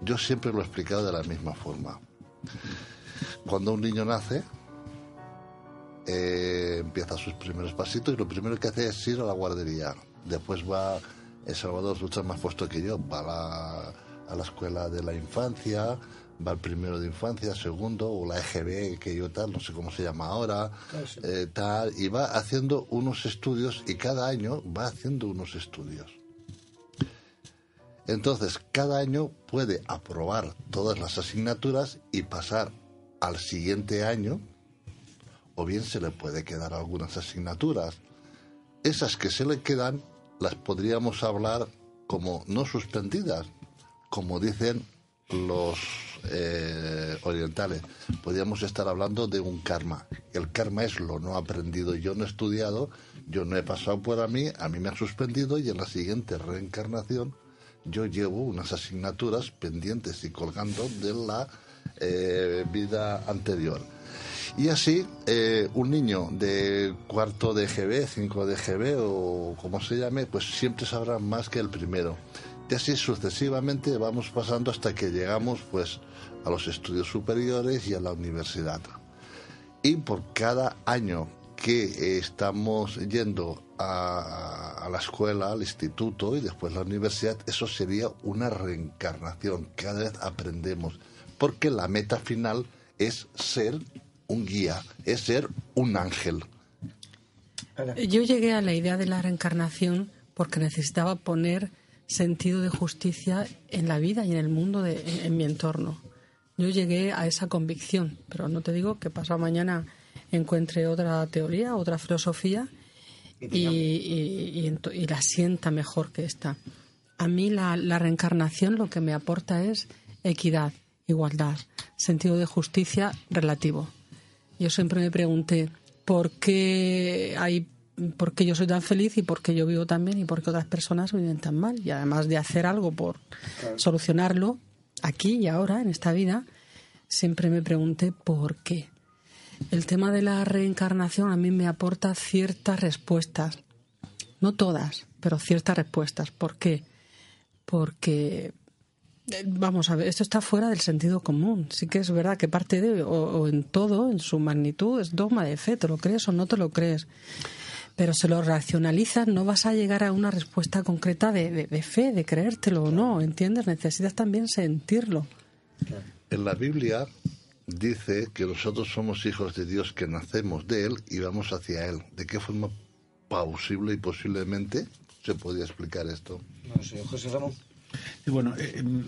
Yo siempre lo he explicado de la misma forma. Cuando un niño nace, eh, empieza sus primeros pasitos y lo primero que hace es ir a la guardería. Después va, El Salvador Lucha más puesto que yo, va a la, a la escuela de la infancia, va al primero de infancia, segundo, o la EGB, que yo tal, no sé cómo se llama ahora, eh, tal, y va haciendo unos estudios y cada año va haciendo unos estudios. Entonces, cada año puede aprobar todas las asignaturas y pasar al siguiente año, o bien se le puede quedar algunas asignaturas. Esas que se le quedan las podríamos hablar como no suspendidas, como dicen los eh, orientales. Podríamos estar hablando de un karma. El karma es lo no aprendido, yo no he estudiado, yo no he pasado por a mí, a mí me han suspendido y en la siguiente reencarnación yo llevo unas asignaturas pendientes y colgando de la eh, vida anterior. Y así, eh, un niño de cuarto de GB, cinco de GB o como se llame, pues siempre sabrá más que el primero. Y así sucesivamente vamos pasando hasta que llegamos pues a los estudios superiores y a la universidad. Y por cada año que eh, estamos yendo a, a la escuela, al instituto y después a la universidad, eso sería una reencarnación. Cada vez aprendemos. Porque la meta final es ser un guía, es ser un ángel. Yo llegué a la idea de la reencarnación porque necesitaba poner sentido de justicia en la vida y en el mundo, de, en, en mi entorno. Yo llegué a esa convicción, pero no te digo que pasado mañana encuentre otra teoría, otra filosofía y, y- y ento- y la sienta mejor que esta. A mí la, la reencarnación lo que me aporta es equidad, igualdad, sentido de justicia relativo. Yo siempre me pregunté por qué hay por qué yo soy tan feliz y por qué yo vivo tan bien y por qué otras personas viven tan mal. Y además de hacer algo por solucionarlo aquí y ahora, en esta vida, siempre me pregunté por qué. El tema de la reencarnación a mí me aporta ciertas respuestas. No todas, pero ciertas respuestas. ¿Por qué? Porque Vamos a ver, esto está fuera del sentido común. Sí que es verdad que parte de, o, o en todo, en su magnitud, es dogma de fe, te lo crees o no te lo crees. Pero se lo racionalizas, no vas a llegar a una respuesta concreta de, de- de fe, de creértelo o no, ¿entiendes? Necesitas también sentirlo. En la Biblia dice que nosotros somos hijos de Dios, que nacemos de Él y vamos hacia Él. ¿De qué forma plausible y posiblemente se podría explicar esto? No sé, José Ramón. Y bueno, eh, em,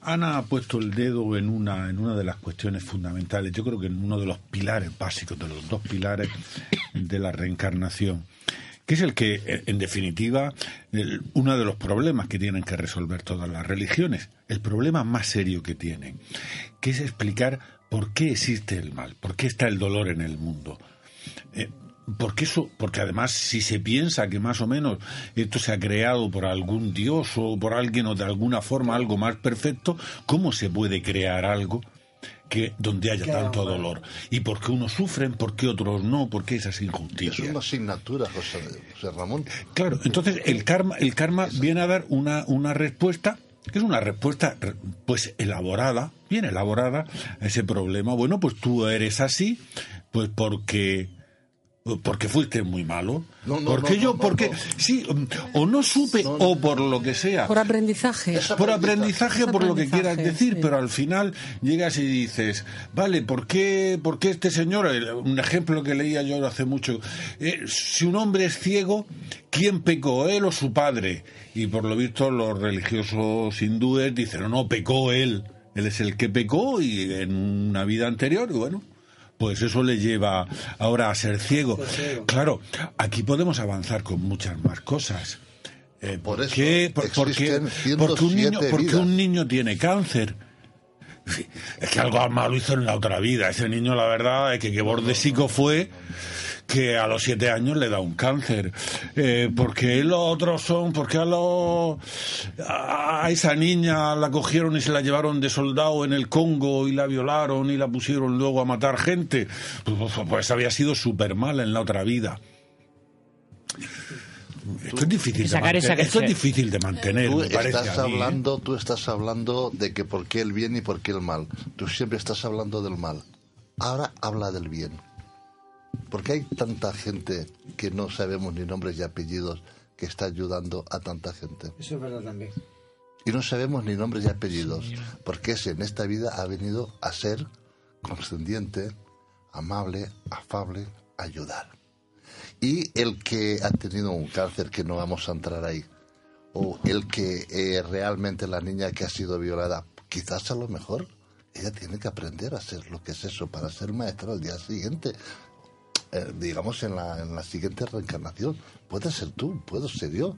Ana ha puesto el dedo en una, en una de las cuestiones fundamentales, yo creo que en uno de los pilares básicos, de los dos pilares de la reencarnación, que es el que, eh, en definitiva, uno de los problemas que tienen que resolver todas las religiones, el problema más serio que tienen, que es explicar por qué existe el mal, por qué está el dolor en el mundo. Eh, porque eso, porque además si se piensa que más o menos esto se ha creado por algún dios o por alguien o de alguna forma algo más perfecto, ¿cómo se puede crear algo que donde haya tanto dolor? ¿Y por qué unos sufren, por qué otros no? ¿Por qué esas Es injusticias? una asignatura, José, José Ramón. Claro, entonces el karma, el karma viene a dar una, una respuesta que es una respuesta pues elaborada, bien elaborada a ese problema. Bueno, pues tú eres así, pues porque porque fuiste muy malo. No, no, porque no, yo, no, porque no. sí, o no supe o por lo que sea. Por aprendizaje. Por aprendizaje o Es por lo que quieras decir, sí. pero al final llegas y dices, vale, ¿por qué, por qué este señor, el- un ejemplo que leía yo hace mucho, eh, si un hombre es ciego, ¿quién pecó, él o su padre? Y por lo visto los religiosos hindúes dicen, no, no, pecó él, él es el que pecó y en una vida anterior, y bueno. Pues eso le lleva ahora a ser ciego. Claro, aquí podemos avanzar con muchas más cosas. Eh, Por eso qué? Por- porque, un niño, 107 porque un niño tiene cáncer. Es que algo malo hizo en la otra vida. Ese niño, la verdad, es que qué bordesico fue que a los siete años le da un cáncer. Eh, porque los otros son, porque a, los, a esa niña la cogieron y se la llevaron de soldado en el Congo y la violaron y la pusieron luego a matar gente. Pues, pues, pues había sido súper mal en la otra vida. Esto es difícil, de mantener, esto es difícil de mantener, Tú me parece estás a mí, ¿eh? hablando, tú estás hablando de que por qué el bien y por qué el mal. Tú siempre estás hablando del mal. Ahora habla del bien. ¿Por qué hay tanta gente que no sabemos ni nombres y apellidos que está ayudando a tanta gente? Eso es verdad también. Y no sabemos ni nombres y apellidos, porque ese en esta vida ha venido a ser condescendiente, amable, afable, ayudar. Y el que ha tenido un cáncer, que no vamos a entrar ahí, o el que eh, realmente la niña que ha sido violada, quizás a lo mejor ella tiene que aprender a hacer lo que es eso para ser maestra al día siguiente. Eh, digamos en la, en la siguiente reencarnación. Puede ser tú, puedo ser yo.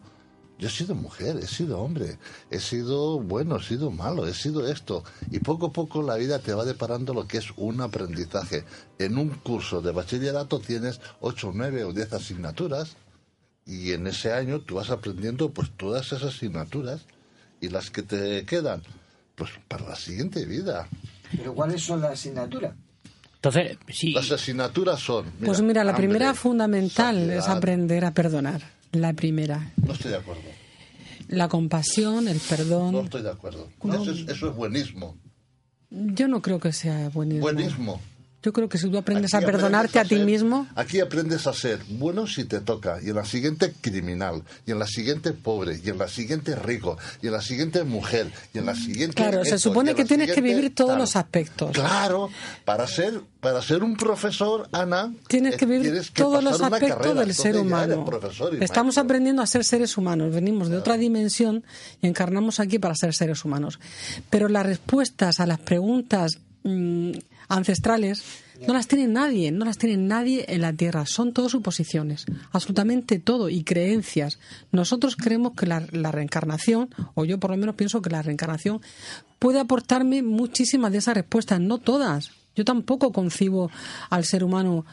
Yo he sido mujer, he sido hombre, he sido bueno, he sido malo, he sido esto. Y poco a poco la vida te va deparando lo que es un aprendizaje. En un curso de bachillerato tienes 8, 9 o 10 asignaturas y en ese año tú vas aprendiendo pues todas esas asignaturas y las que te quedan pues para la siguiente vida. Pero ¿cuáles son las asignaturas? Entonces, sí. Las asignaturas son... Pues mira, la hambre, primera fundamental es aprender a perdonar. La primera. No estoy de acuerdo. La compasión, el No perdón. estoy de acuerdo. Eso es, eso es buenismo. Yo no creo que sea buenismo. Buenismo. Yo creo que si tú aprendes Aquí a perdonarte a, ti ser- mismo, Aquí aprendes a ser bueno si te toca, y en la siguiente criminal, y en la siguiente pobre, y en la siguiente rico, y en la siguiente mujer, y en la siguiente. claro, se esto, supone que tienes que vivir todos tal. los aspectos. Claro, para ser, para ser un profesor, Ana. Tienes que vivir tienes que todos los aspectos carrera, del ser humano. Estamos aprendiendo a ser seres humanos. Venimos de otra dimensión y encarnamos aquí para ser seres humanos. Pero las respuestas a las preguntas mm, ancestrales no las tiene nadie, no las tiene nadie en la Tierra. Son todo suposiciones, absolutamente todo, y creencias. Nosotros creemos que la, la reencarnación, o yo por lo menos pienso que la reencarnación puede aportarme muchísimas de esas respuestas, no todas. Yo tampoco concibo al ser humano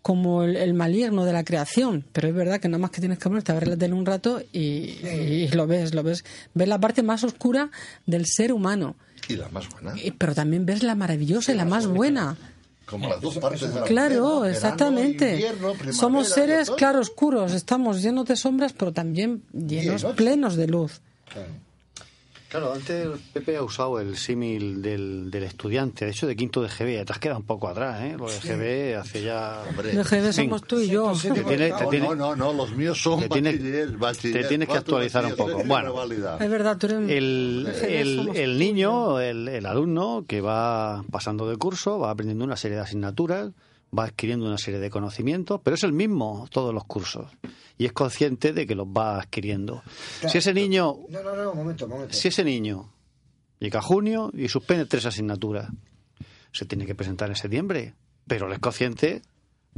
como el, el maligno de la creación, pero es verdad que nada más que tienes que ponerte a ver la tele un rato y, y lo ves, lo ves, ves la parte más oscura del ser humano, Y la más buena. Y- pero también ves la maravillosa y la más buena. Como las dos partes de la Claro, verano, exactamente. invierno, Somos seres claroscuros, estamos llenos de sombras, pero también llenos, Llenos. plenos de luz. Claro, antes Pepe ha usado el símil del, del estudiante, de hecho de quinto de GB, te has quedado un poco atrás, ¿eh? Lo de GB hace ya... De GB somos tú y yo. Te tiene- te No, no, no, los míos son te tienes- bachiller, bachiller, te tienes que actualizar un poco. Bueno. Es verdad, tú eres... el, el- el niño, el, el alumno que va pasando de curso, va aprendiendo una serie de asignaturas, va adquiriendo una serie de conocimientos, pero es el mismo todos los cursos y es consciente de que los va adquiriendo. Si ese niño, No, no, no, un momento, un momento. si ese niño llega a junio y suspende tres asignaturas, se tiene que presentar en septiembre, pero él es consciente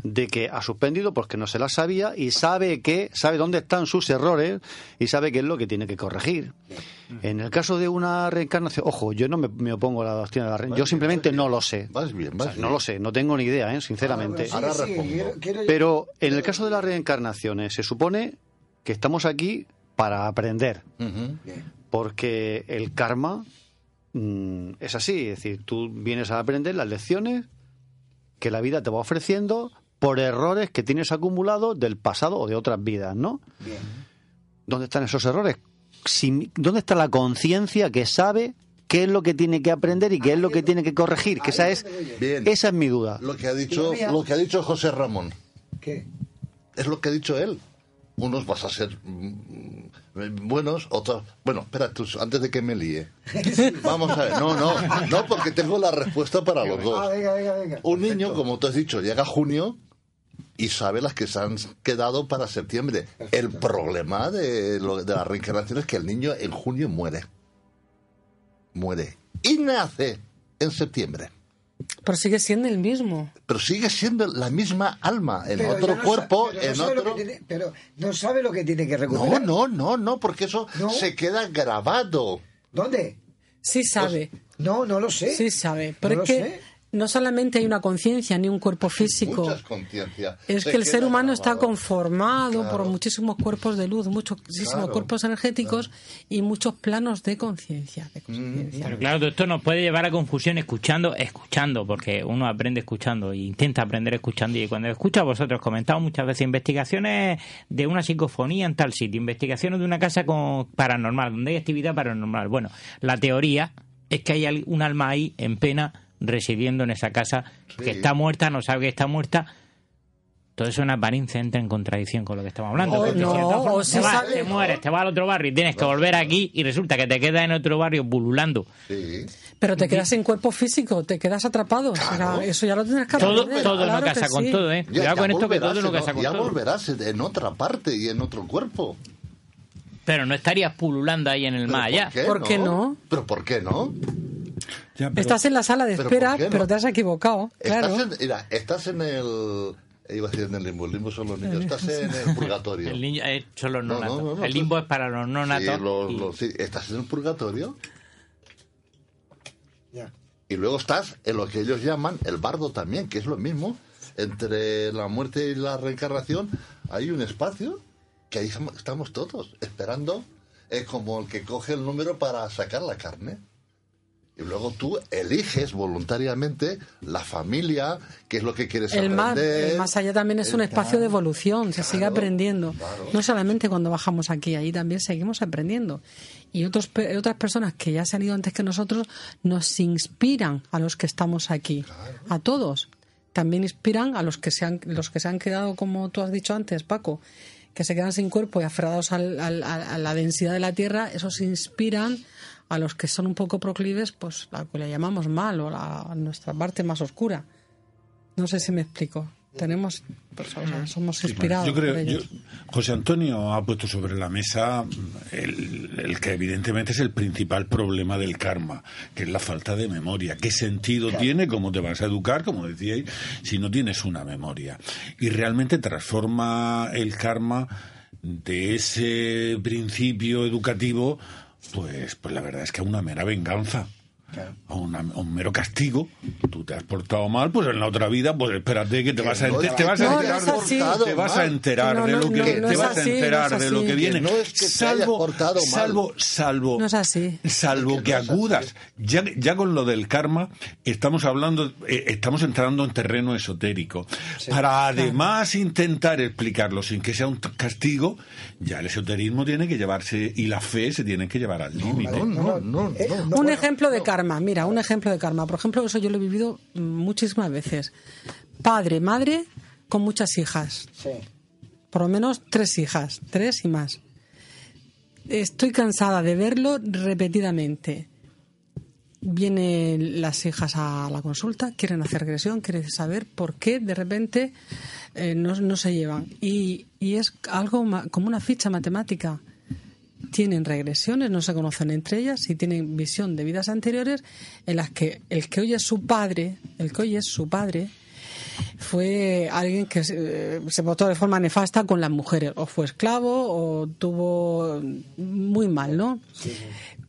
de que ha suspendido porque no se las sabía y sabe que sabe dónde están sus errores y sabe qué es lo que tiene que corregir. En el caso de una reencarnación, ojo, yo no me, me opongo a la doctrina de la reencarnación, yo simplemente no lo sé. Vas bien, O sea, vas no lo sé, no tengo ni idea, ¿eh? sinceramente. Ahora respondo. Pero en el caso de las reencarnaciones, se supone que estamos aquí para aprender, porque el karma mm, es así, es decir, tú vienes a aprender las lecciones que la vida te va ofreciendo por errores que tienes acumulados del pasado o de otras vidas, ¿no? ¿Dónde están esos errores? si- ¿dónde está la conciencia que sabe qué es lo que tiene que aprender y qué es lo que tiene que corregir? Que esa es, Bien. esa es mi duda. Lo que ha dicho, lo que ha dicho José Ramón. ¿Qué? Es lo que ha dicho él. Unos vas a ser mm, buenos, otros. Bueno, espera, tú, antes de que me líe. [LAUGHS] Vamos a ver. No, no, no, porque tengo la respuesta para los Ah, dos. venga, venga, venga. Un niño, como tú has dicho, llega junio y sabe las que se han quedado para septiembre. El problema de, lo- de la reencarnación es que el niño en junio muere. Muere. Y nace en septiembre. Pero sigue siendo el mismo. Pero sigue siendo la misma alma, en Pero otro no cuerpo, pero no en sabe lo otro. que tiene- pero no sabe lo que tiene que No, recuperar. no, no, no, porque eso se queda grabado. ¿Dónde? Sí sabe. No, no lo sé. Sí sabe. Pero No es lo que sé. No solamente hay una conciencia ni un cuerpo físico. Es Se que el ser humano está conformado por muchísimos cuerpos de luz, muchísimos Claro, cuerpos energéticos y muchos planos de conciencia. de Mm. Pero claro, todo esto nos puede llevar a confusión escuchando, escuchando, porque uno aprende escuchando e intenta aprender escuchando. Y cuando escucha, vosotros comentamos muchas veces investigaciones de una psicofonía en tal sitio, investigaciones de una casa con paranormal, donde hay actividad paranormal. Bueno, la teoría es que hay un alma ahí en pena residiendo en esa casa que está muerta, no sabe que está muerta. Todo eso en apariencia entra en contradicción con lo que estamos hablando. No, o te, sí vas, te mueres, te vas al otro barrio y tienes que volver aquí y resulta que te quedas en otro barrio bululando. Pero te quedas sin cuerpo físico, te quedas atrapado. O sea, eso ya lo tienes que Todo- aprender, todo no claro casa que con sí. todo, ¿eh? Ya- Cuidado ya con esto que todo no casa con Ya todo. volverás en otra parte y en otro cuerpo. Pero no estarías pululando ahí en el más allá. ¿Por qué no? ¿Pero por qué no? Estás en la sala de ¿Pero espera, no? pero te has equivocado. Claro. Estás en, mira, estás en el... Iba a decir en el limbo, el limbo son los niños. Estás en el purgatorio. El niño, eh, son los No, no no, natos. no, no, el limbo es para los no natos. Sí, los- y- los- sí, estás en el purgatorio. Ya. Y luego estás en lo que ellos llaman el bardo también, que es lo mismo. Entre la muerte y la reencarnación hay un espacio que ahí estamos- estamos todos esperando. Es como el que coge el número para sacar la carne. Y luego tú eliges voluntariamente la familia, qué es lo que quieres El aprender. el más allá también es un espacio de evolución, se sigue aprendiendo. No solamente cuando bajamos aquí, ahí también seguimos aprendiendo. Y otros, otras personas que ya se han ido antes que nosotros nos inspiran a los que estamos aquí, a todos. También inspiran a los que se han, los que se han quedado, como tú has dicho antes, Paco, que se quedan sin cuerpo y aferrados al- al- a la densidad de la tierra, esos inspiran a los que son un poco proclives, pues a lo que le llamamos mal o la, a nuestra parte más oscura. No sé si me explico. Tenemos, pues, o sea, somos inspirados. Yo creo, por ellos. yo- José Antonio ha puesto sobre la mesa el, el que evidentemente es el principal problema del karma, que es la falta de memoria. ¿Qué sentido tiene? ¿Cómo te vas a educar? Como decíais, si no tienes una memoria. Y realmente transforma el karma de ese principio educativo, pues, pues la verdad es que una mera venganza. A, una- a un mero castigo, tú te has portado mal, pues en la otra vida, pues espérate que te vas a, no enter- es te que vas a te enterar, de- portado te vas a enterar No, de no, lo que no, viene, no te es vas a así, no enterar es de lo que viene, Que no es que salvo, portado mal. salvo, salvo, No es así. salvo que acudas. Ya, ya con lo del karma estamos hablando, eh, estamos entrando en terreno esotérico. Para además intentar explicarlo sin que sea un castigo, ya el esoterismo tiene que llevarse y la fe se tiene que llevar al límite. No, no, Eh, no. un ejemplo de karma, mira, un ejemplo de karma. Por ejemplo, eso yo lo he vivido muchísimas veces. Padre, madre con muchas hijas. Sí. Por lo menos tres hijas, tres y más. Estoy cansada de verlo repetidamente. Vienen las hijas a la consulta, quieren hacer regresión, quieren saber por qué de repente eh, no, no se llevan. Y, y es algo como una ficha matemática. Tienen regresiones, no se conocen entre ellas y tienen visión de vidas anteriores en las que el que hoy es su padre, el que hoy es su padre, fue alguien que se, se portó de forma nefasta con las mujeres, o fue esclavo o tuvo muy mal, ¿no?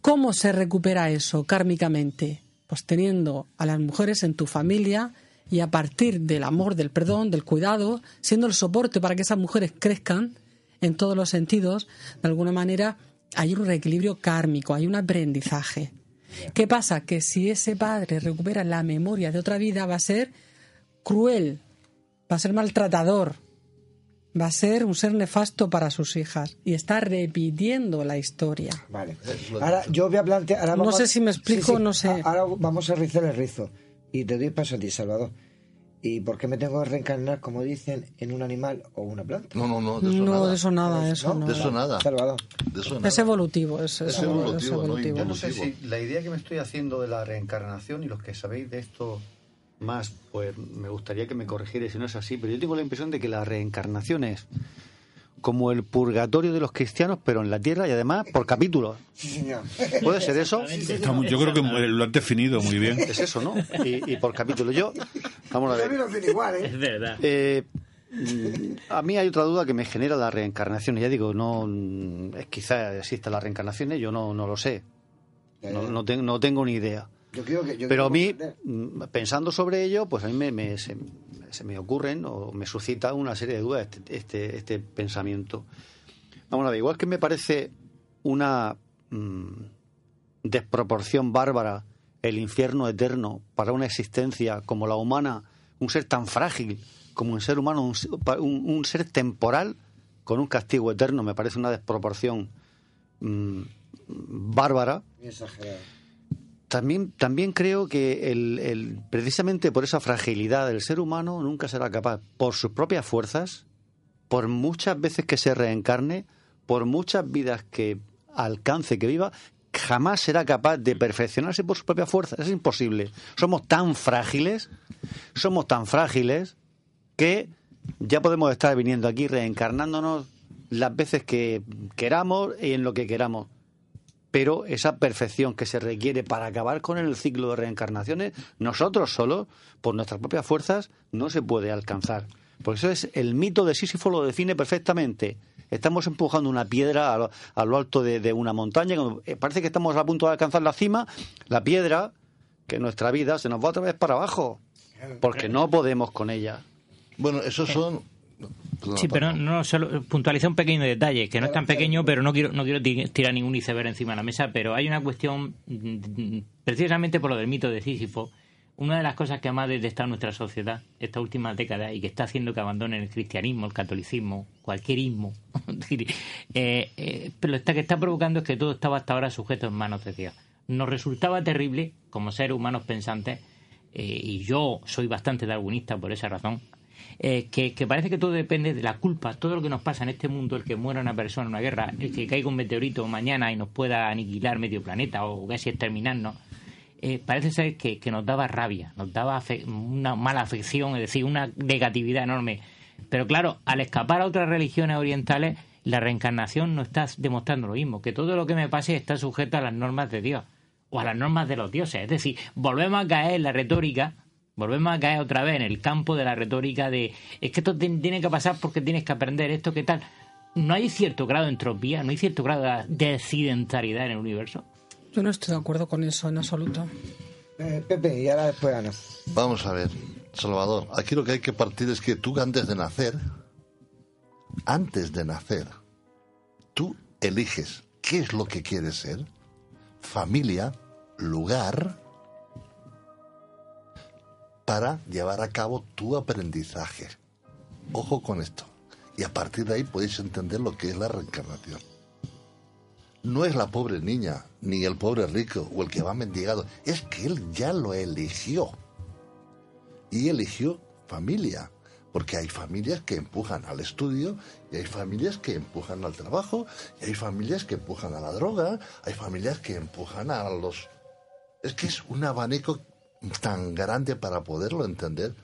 ¿Cómo se recupera eso kármicamente? Pues teniendo a las mujeres en tu familia y a partir del amor, del perdón, del cuidado, siendo el soporte para que esas mujeres crezcan en todos los sentidos, de alguna manera hay un reequilibrio kármico, hay un aprendizaje. ¿Qué pasa? Que si ese padre recupera la memoria de otra vida, va a ser cruel, va a ser maltratador, va a ser un ser nefasto para sus hijas y está repitiendo la historia. Vale. Ahora yo voy a plantear. no sé si me explico, no sé. Ahora vamos a rizar el rizo y te doy paso a ti, Salvador. ¿Y por qué me tengo que reencarnar, como dicen, en un animal o una planta? No, no, no, de eso no, nada. de eso nada, eso no. De eso nada. Salvador. De eso nada. Es evolutivo, es, Es es evolutivo, no evolutivo. Yo no sé si la idea que me estoy haciendo de la reencarnación y los que sabéis de esto más, pues me gustaría que me corrigierais si no es así, pero yo tengo la impresión de que la reencarnación es como el purgatorio de los cristianos, pero en la tierra y además por capítulos. Sí, señor. ¿Puede ser eso? Está muy- yo creo que lo has definido muy bien. Es eso, ¿no? Y, y por capítulo. Yo, vamos a ver. Igual, ¿eh? Es verdad. Eh, mm, a mí hay otra duda que me genera la reencarnación. Y ya digo, no, mm, es quizá exista la reencarnación, ¿eh? yo no, no lo sé. No, no, no tengo ni idea. Yo creo que, yo Pero a mí, mm, pensando sobre ello, pues a mí me, me- se, se me ocurren o me suscita una serie de dudas este, este, este pensamiento. Vamos a ver, igual que me parece una mm, desproporción bárbara el infierno eterno para una existencia como la humana, un ser tan frágil como un ser humano, un, ser temporal con un castigo eterno, me parece una desproporción mm, bárbara. Exagerado. También, también creo que el, el- precisamente por esa fragilidad del ser humano nunca será capaz, por sus propias fuerzas, por muchas veces que se reencarne, por muchas vidas que alcance, que viva, jamás será capaz de perfeccionarse por sus propias fuerzas. Es imposible. Somos tan frágiles, somos tan frágiles que ya podemos estar viniendo aquí reencarnándonos las veces que queramos y en lo que queramos pero esa perfección que se requiere para acabar con el ciclo de reencarnaciones, nosotros solos, por nuestras propias fuerzas, no se puede alcanzar. Por eso es el mito de Sísifo lo define perfectamente. Estamos empujando una piedra a lo, a lo alto de, de una montaña, eh, parece que estamos a punto de alcanzar la cima, la piedra, que en nuestra vida se nos va otra vez para abajo, porque no podemos con ella. Bueno, esos son... Sí, pero no solo puntualizar un pequeño detalle, que no es tan pequeño, pero no quiero no quiero ti- tirar ningún iceberg encima de la mesa, pero hay una cuestión precisamente por lo del mito de Sísifo, una de las cosas que más detesta en nuestra sociedad esta última década y que está haciendo que abandonen el cristianismo, el catolicismo, cualquier ismo, [LAUGHS] eh, eh, pero lo que está provocando es que todo estaba hasta ahora sujeto en manos de Dios. Nos resultaba terrible, como seres humanos pensantes, eh, y yo soy bastante darwinista por esa razón, eh, que, que parece que todo depende de la culpa, todo lo que nos pasa en este mundo, el que muera una persona en una guerra, el que caiga un meteorito mañana y nos pueda aniquilar medio planeta o casi exterminarnos, eh, parece ser que, que nos daba rabia, nos daba una mala afección, es decir, una negatividad enorme. Pero claro, al escapar a otras religiones orientales, la reencarnación no está demostrando lo mismo, que todo lo que me pase está sujeto a las normas de Dios o a las normas de los dioses. Es decir, volvemos a caer en la retórica, volvemos a caer otra vez en el campo de la retórica de es que esto te- tiene que pasar porque tienes que aprender esto, que tal. No hay cierto grado de entropía, no hay cierto grado de accidentalidad en el universo. Yo no estoy de acuerdo con eso en absoluto. Eh, Pepe, y ahora después Ana. Vamos a ver, Salvador, aquí lo que hay que partir es que tú antes de nacer, antes de nacer, tú eliges qué es lo que quieres ser, familia, lugar, para llevar a cabo tu aprendizaje. Ojo con esto. Y a partir de ahí podéis entender lo que es la reencarnación. No es la pobre niña, ni el pobre rico o el que va mendigado. Es que él ya lo eligió. Y eligió familia. Porque hay familias que empujan al estudio, y hay familias que empujan al trabajo, y hay familias que empujan a la droga, hay familias que empujan a los... Es que es un abanico tan grande para poderlo entender.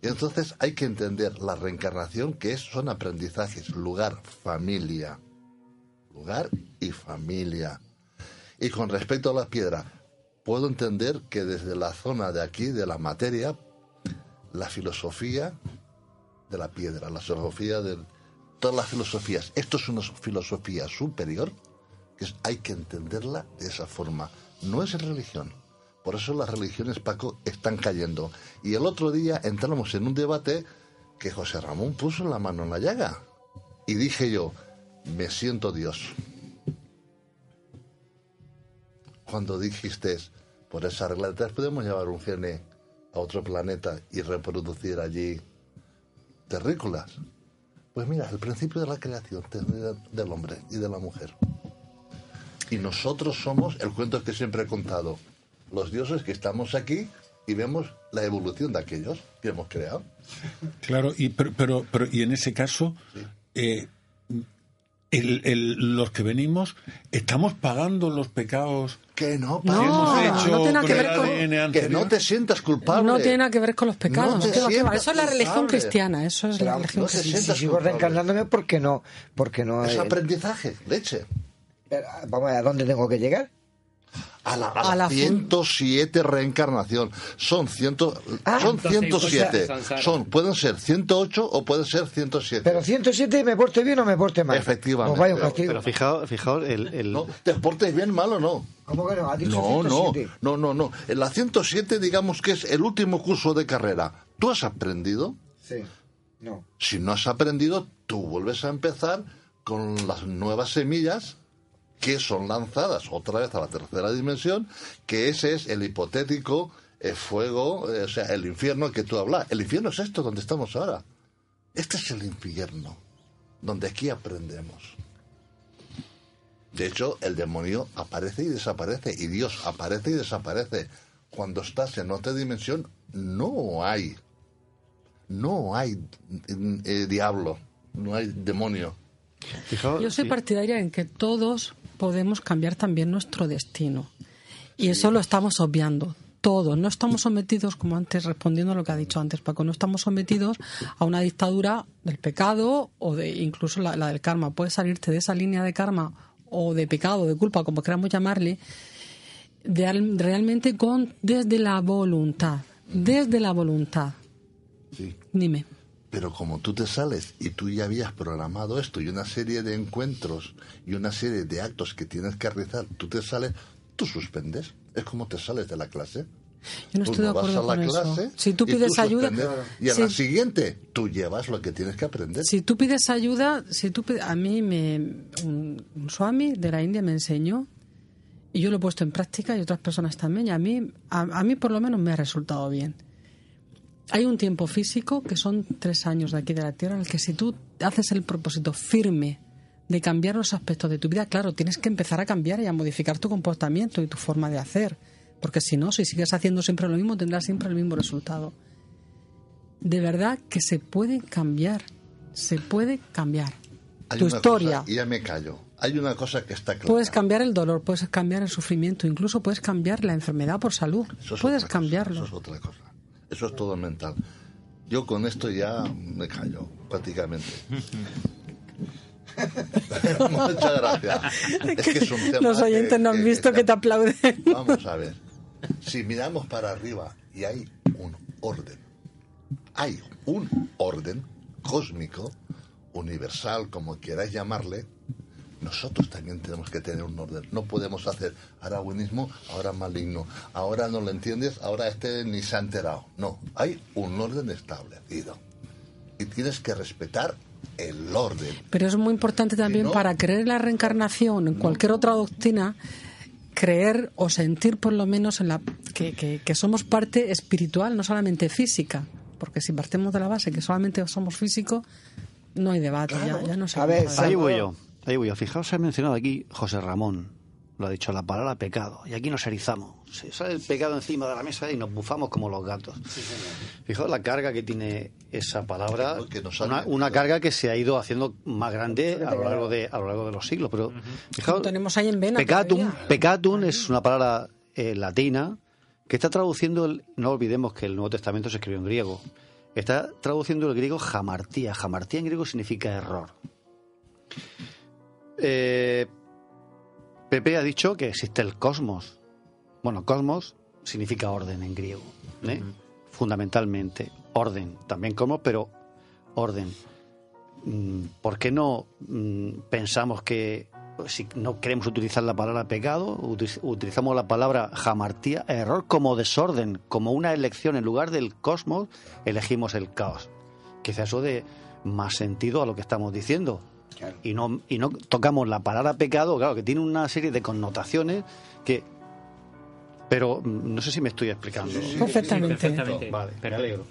Y entonces hay que entender la reencarnación, que es, son aprendizajes, lugar, familia. Lugar y familia. Y con respecto a la piedra, puedo entender que desde la zona de aquí, de la materia, la filosofía de la piedra, la filosofía de todas las filosofías, esto es una filosofía superior, que hay que entenderla de esa forma. No es religión. Por eso las religiones, Paco, están cayendo. Y el otro día entramos en un debate que José Ramón puso la mano en la llaga. Y dije yo, me siento Dios. Cuando dijiste, por esa regla, entonces podemos llevar un gene a otro planeta y reproducir allí terrícolas. Pues mira, el principio de la creación del hombre y de la mujer. Y nosotros somos el cuento que siempre he contado, los dioses que estamos aquí y vemos la evolución de aquellos que hemos creado. Claro, y pero, pero, pero y en ese caso, eh, el, el, los que venimos estamos pagando los pecados que no, que hemos hecho no tiene que ver con que no te sientas culpable. No tiene nada que ver con los pecados No te no eso es la religión cristiana eso es la religión no te cristiana. sientas Si sigo reencarnándome, ¿por qué no? Porque no Es eh, aprendizaje, leche. pero, Vamos a ver, ¿a dónde tengo que llegar? A la, a A la la 107 reencarnación. Son, ciento, son 107. son, pueden ser 108 o pueden ser 107. Pero 107 me porte bien o me porte mal. Efectivamente. Vaya un castigo. Pero fijaos, fijaos el, el- No, ¿Te portes bien mal o no? ¿Cómo que no? ¿Ha dicho No, no, 107? no, no, no. En la 107 digamos que es el último curso de carrera. ¿Tú has aprendido? Sí. No. Si no has aprendido, tú vuelves a empezar con las nuevas semillas que son lanzadas otra vez a la tercera dimensión, que ese es el hipotético eh, fuego, eh, o sea, el infierno que tú hablas. El infierno es esto donde estamos ahora. Este es el infierno, donde aquí aprendemos. De hecho, el demonio aparece y desaparece, y Dios aparece y desaparece. Cuando estás en otra dimensión, no hay, no hay eh, diablo, no hay demonio. Fijaos- yo soy sí. partidaria en que todos podemos cambiar también nuestro destino. Y eso lo estamos obviando todos. No estamos sometidos como antes respondiendo a lo que ha dicho antes Paco no estamos sometidos a una dictadura del pecado o de incluso la, la del karma. Puedes salirte de esa línea de karma o de pecado de culpa como queramos llamarle de al- realmente con desde la voluntad desde la voluntad. Sí. dime Pero como tú te sales y tú ya habías programado esto y una serie de encuentros y una serie de actos que tienes que realizar, tú te sales, tú suspendes. Es como te sales de la clase. yo no estoy de vas acuerdo a la con eso clase si tú pides ayuda Y si- la siguiente, tú llevas lo que tienes que aprender. Si tú pides ayuda, si tú pides- a mí me un, un swami de la India me enseñó y yo lo he puesto en práctica y otras personas también y a mí a, a mí por lo menos me ha resultado bien. Hay un tiempo físico que son tres años de aquí de la Tierra en el que si tú haces el propósito firme de cambiar los aspectos de tu vida, claro, tienes que empezar a cambiar y a modificar tu comportamiento y tu forma de hacer, porque si no, si sigues haciendo siempre lo mismo, tendrás siempre el mismo resultado. De verdad que se puede cambiar, se puede cambiar. Hay tu historia. cosa, y ya me callo. Hay una cosa que está clara. Puedes cambiar el dolor, puedes cambiar el sufrimiento, incluso puedes cambiar la enfermedad por salud. Eso es puedes cosa, cambiarlo. Eso es otra cosa. Eso es todo mental. Yo con esto ya me callo, prácticamente. [LAUGHS] Muchas gracias. Es que es un tema Los oyentes que- no han que- visto que te aplauden. Vamos a ver. Si miramos para arriba y hay un orden, hay un orden cósmico, universal, como quieras llamarle, nosotros también tenemos que tener un orden. No podemos hacer ahora buenismo, ahora maligno, ahora no lo entiendes, ahora este ni se ha enterado. No, hay un orden establecido. Y tienes que respetar el orden. Pero es muy importante también no- para creer en la reencarnación, en cualquier otra doctrina, creer o sentir por lo menos en la que, que- que somos parte espiritual, no solamente física. Porque si partimos de la base que solamente somos físicos, no hay debate, ya, ya no se A ver. Ahí voy yo, ahí voy yo. Fijaos, se ha mencionado aquí José Ramón, lo ha dicho, la palabra pecado. Y aquí nos erizamos. Se sale el pecado encima de la mesa y nos bufamos como los gatos. Fijaos la carga que tiene esa palabra, una, una carga que se ha ido haciendo más grande a lo largo de, a lo largo de los siglos. Pero fijaos, tenemos ahí en vena. Pecatum, pecatum es una palabra eh, latina que está traduciendo, el- no olvidemos que el Nuevo Testamento se escribió en griego, está traduciendo el griego jamartía. Jamartía en griego significa error. Eh, Pepe ha dicho que existe el cosmos. Bueno, cosmos significa orden en griego, ¿eh? fundamentalmente. Orden, también cosmos, pero orden. Mm, ¿Por qué no mm, pensamos que pues, si no queremos utilizar la palabra pecado, uti- utilizamos la palabra jamartía, error como desorden, como una elección en lugar del cosmos, elegimos el caos? Quizá eso dé más sentido a lo que estamos diciendo. Y no, y no tocamos la palabra pecado, claro, que tiene una serie de connotaciones que. Pero mm, no sé si me estoy explicando. Perfectamente. perfectamente. Vale, Pero- me alegro.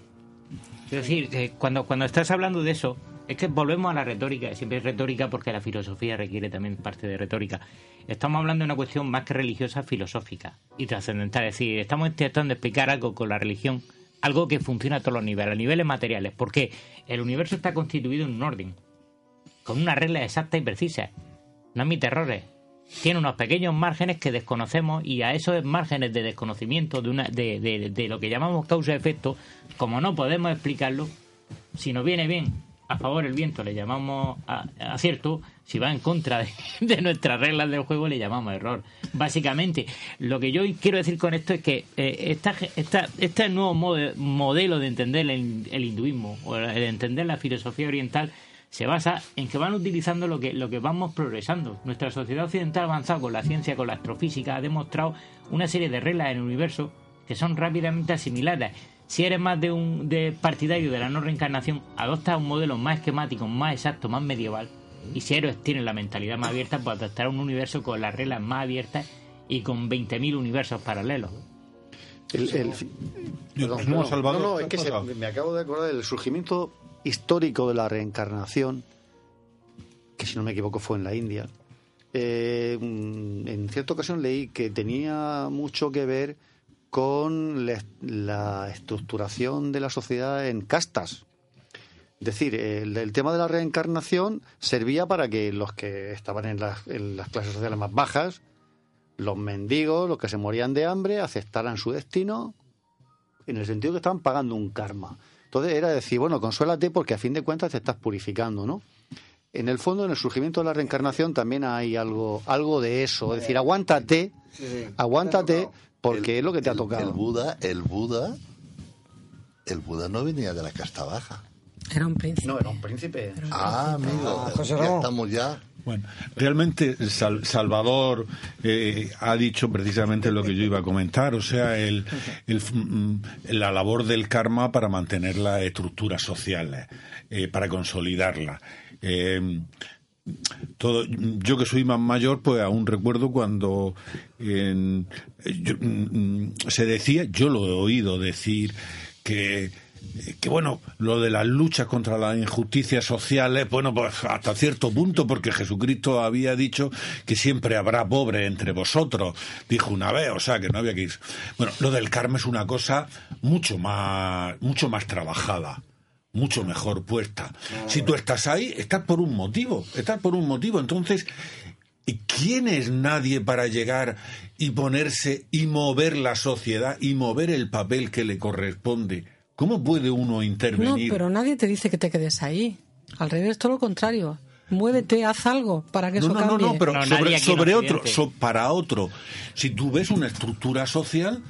Es decir, que cuando, cuando estás hablando de eso, Es que volvemos a la retórica, siempre es retórica porque la filosofía requiere también parte de retórica. Estamos hablando de una cuestión más que religiosa, filosófica y trascendental. Es decir, estamos intentando explicar algo con la religión, algo que funciona a todos los niveles, a niveles materiales, porque el universo está constituido en un orden, con una regla exacta y precisa. No admite errores. Tiene unos pequeños márgenes que desconocemos y a esos márgenes de desconocimiento de, una, de, de, de lo que llamamos causa-efecto, como no podemos explicarlo, si nos viene bien a favor el viento le llamamos acierto, si va en contra [LAUGHS] de, nuestras reglas del juego le llamamos error. Básicamente, lo que yo quiero decir con esto es que eh, esta, esta, este nuevo modelo de entender el, el hinduismo o de entender la filosofía oriental se basa en que van utilizando lo que, lo que vamos progresando. Nuestra sociedad occidental avanzada con la ciencia, con la astrofísica, ha demostrado una serie de reglas en el universo que son rápidamente asimiladas. Si eres más de un de partidario de la no reencarnación, adopta un modelo más esquemático, más exacto, más medieval. Y si eres tienes la mentalidad más abierta, pues adaptar un universo con las reglas más abiertas y con 20.000 universos paralelos. El, el, perdón, no, no, no, es que se, me acabo de acordar del surgimiento histórico de la reencarnación, que si no me equivoco fue en la India. Eh, en cierta ocasión leí que tenía mucho que ver con la, estructuración de la sociedad en castas. Es decir, el, el, tema de la reencarnación servía para que los que estaban en las, en las clases sociales más bajas, los mendigos, los que se morían de hambre, aceptaran su destino en el sentido que estaban pagando un karma. Entonces era decir, bueno, consuélate porque a fin de cuentas te estás purificando, ¿no? En el fondo, en el surgimiento de la reencarnación también hay algo, algo de eso. Es decir, aguántate, aguántate porque el, es lo que te el, ha tocado. El Buda, el Buda, el Buda no venía de la casta baja. Era un príncipe. No, era un príncipe. Era un Ah, príncipe. amigo, ya estamos ya. Bueno, realmente Sal Salvador eh, ha dicho precisamente lo que yo iba a comentar, o sea, el, el, la labor del karma para mantener las estructuras sociales, eh, para consolidarla. Eh, todo, yo que soy más mayor, pues aún recuerdo cuando yo, se decía, yo lo he oído decir, que que bueno, lo de las luchas contra las injusticias sociales, bueno, pues hasta cierto punto, porque Jesucristo había dicho que siempre habrá pobre entre vosotros, dijo una vez, o sea que no había que ir. Bueno, lo del karma es una cosa mucho más, mucho más trabajada mucho mejor puesta. Si tú estás ahí, estás por un motivo, estás por un motivo. Entonces, ¿quién es nadie para llegar y ponerse y mover la sociedad y mover el papel que le corresponde? ¿Cómo puede uno intervenir? No, pero nadie te dice que te quedes ahí. Al revés, todo lo contrario. Muévete, haz algo para que no, eso no, cambie. No, no, pero no, sobre, sobre otro, so, para otro. Si tú ves una estructura social,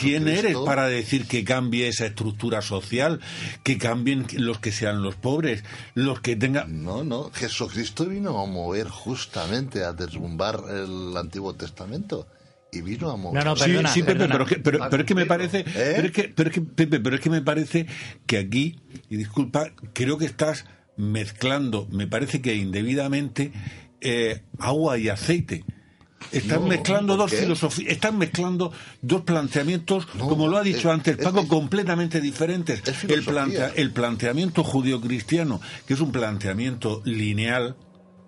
¿quién eres para decir que cambie esa estructura social? Que cambien los que sean los pobres, los que tengan... No, no, Jesucristo vino a mover justamente, a derrumbar el Antiguo Testamento y vino a mover. No, no, perdona, sí, sí, Pepe, perdona. pero, que, pero, pero, es que me parece, ¿Eh? pero, es que, pero es que, Pepe, pero es que me parece que aquí, y disculpa, creo que estás mezclando, me parece que indebidamente, eh, agua y aceite. Están no, mezclando dos filosofías, están mezclando dos planteamientos, no, como lo ha dicho es, antes Paco, es, completamente diferentes. El, plantea, el planteamiento judío-cristiano, que es un planteamiento lineal,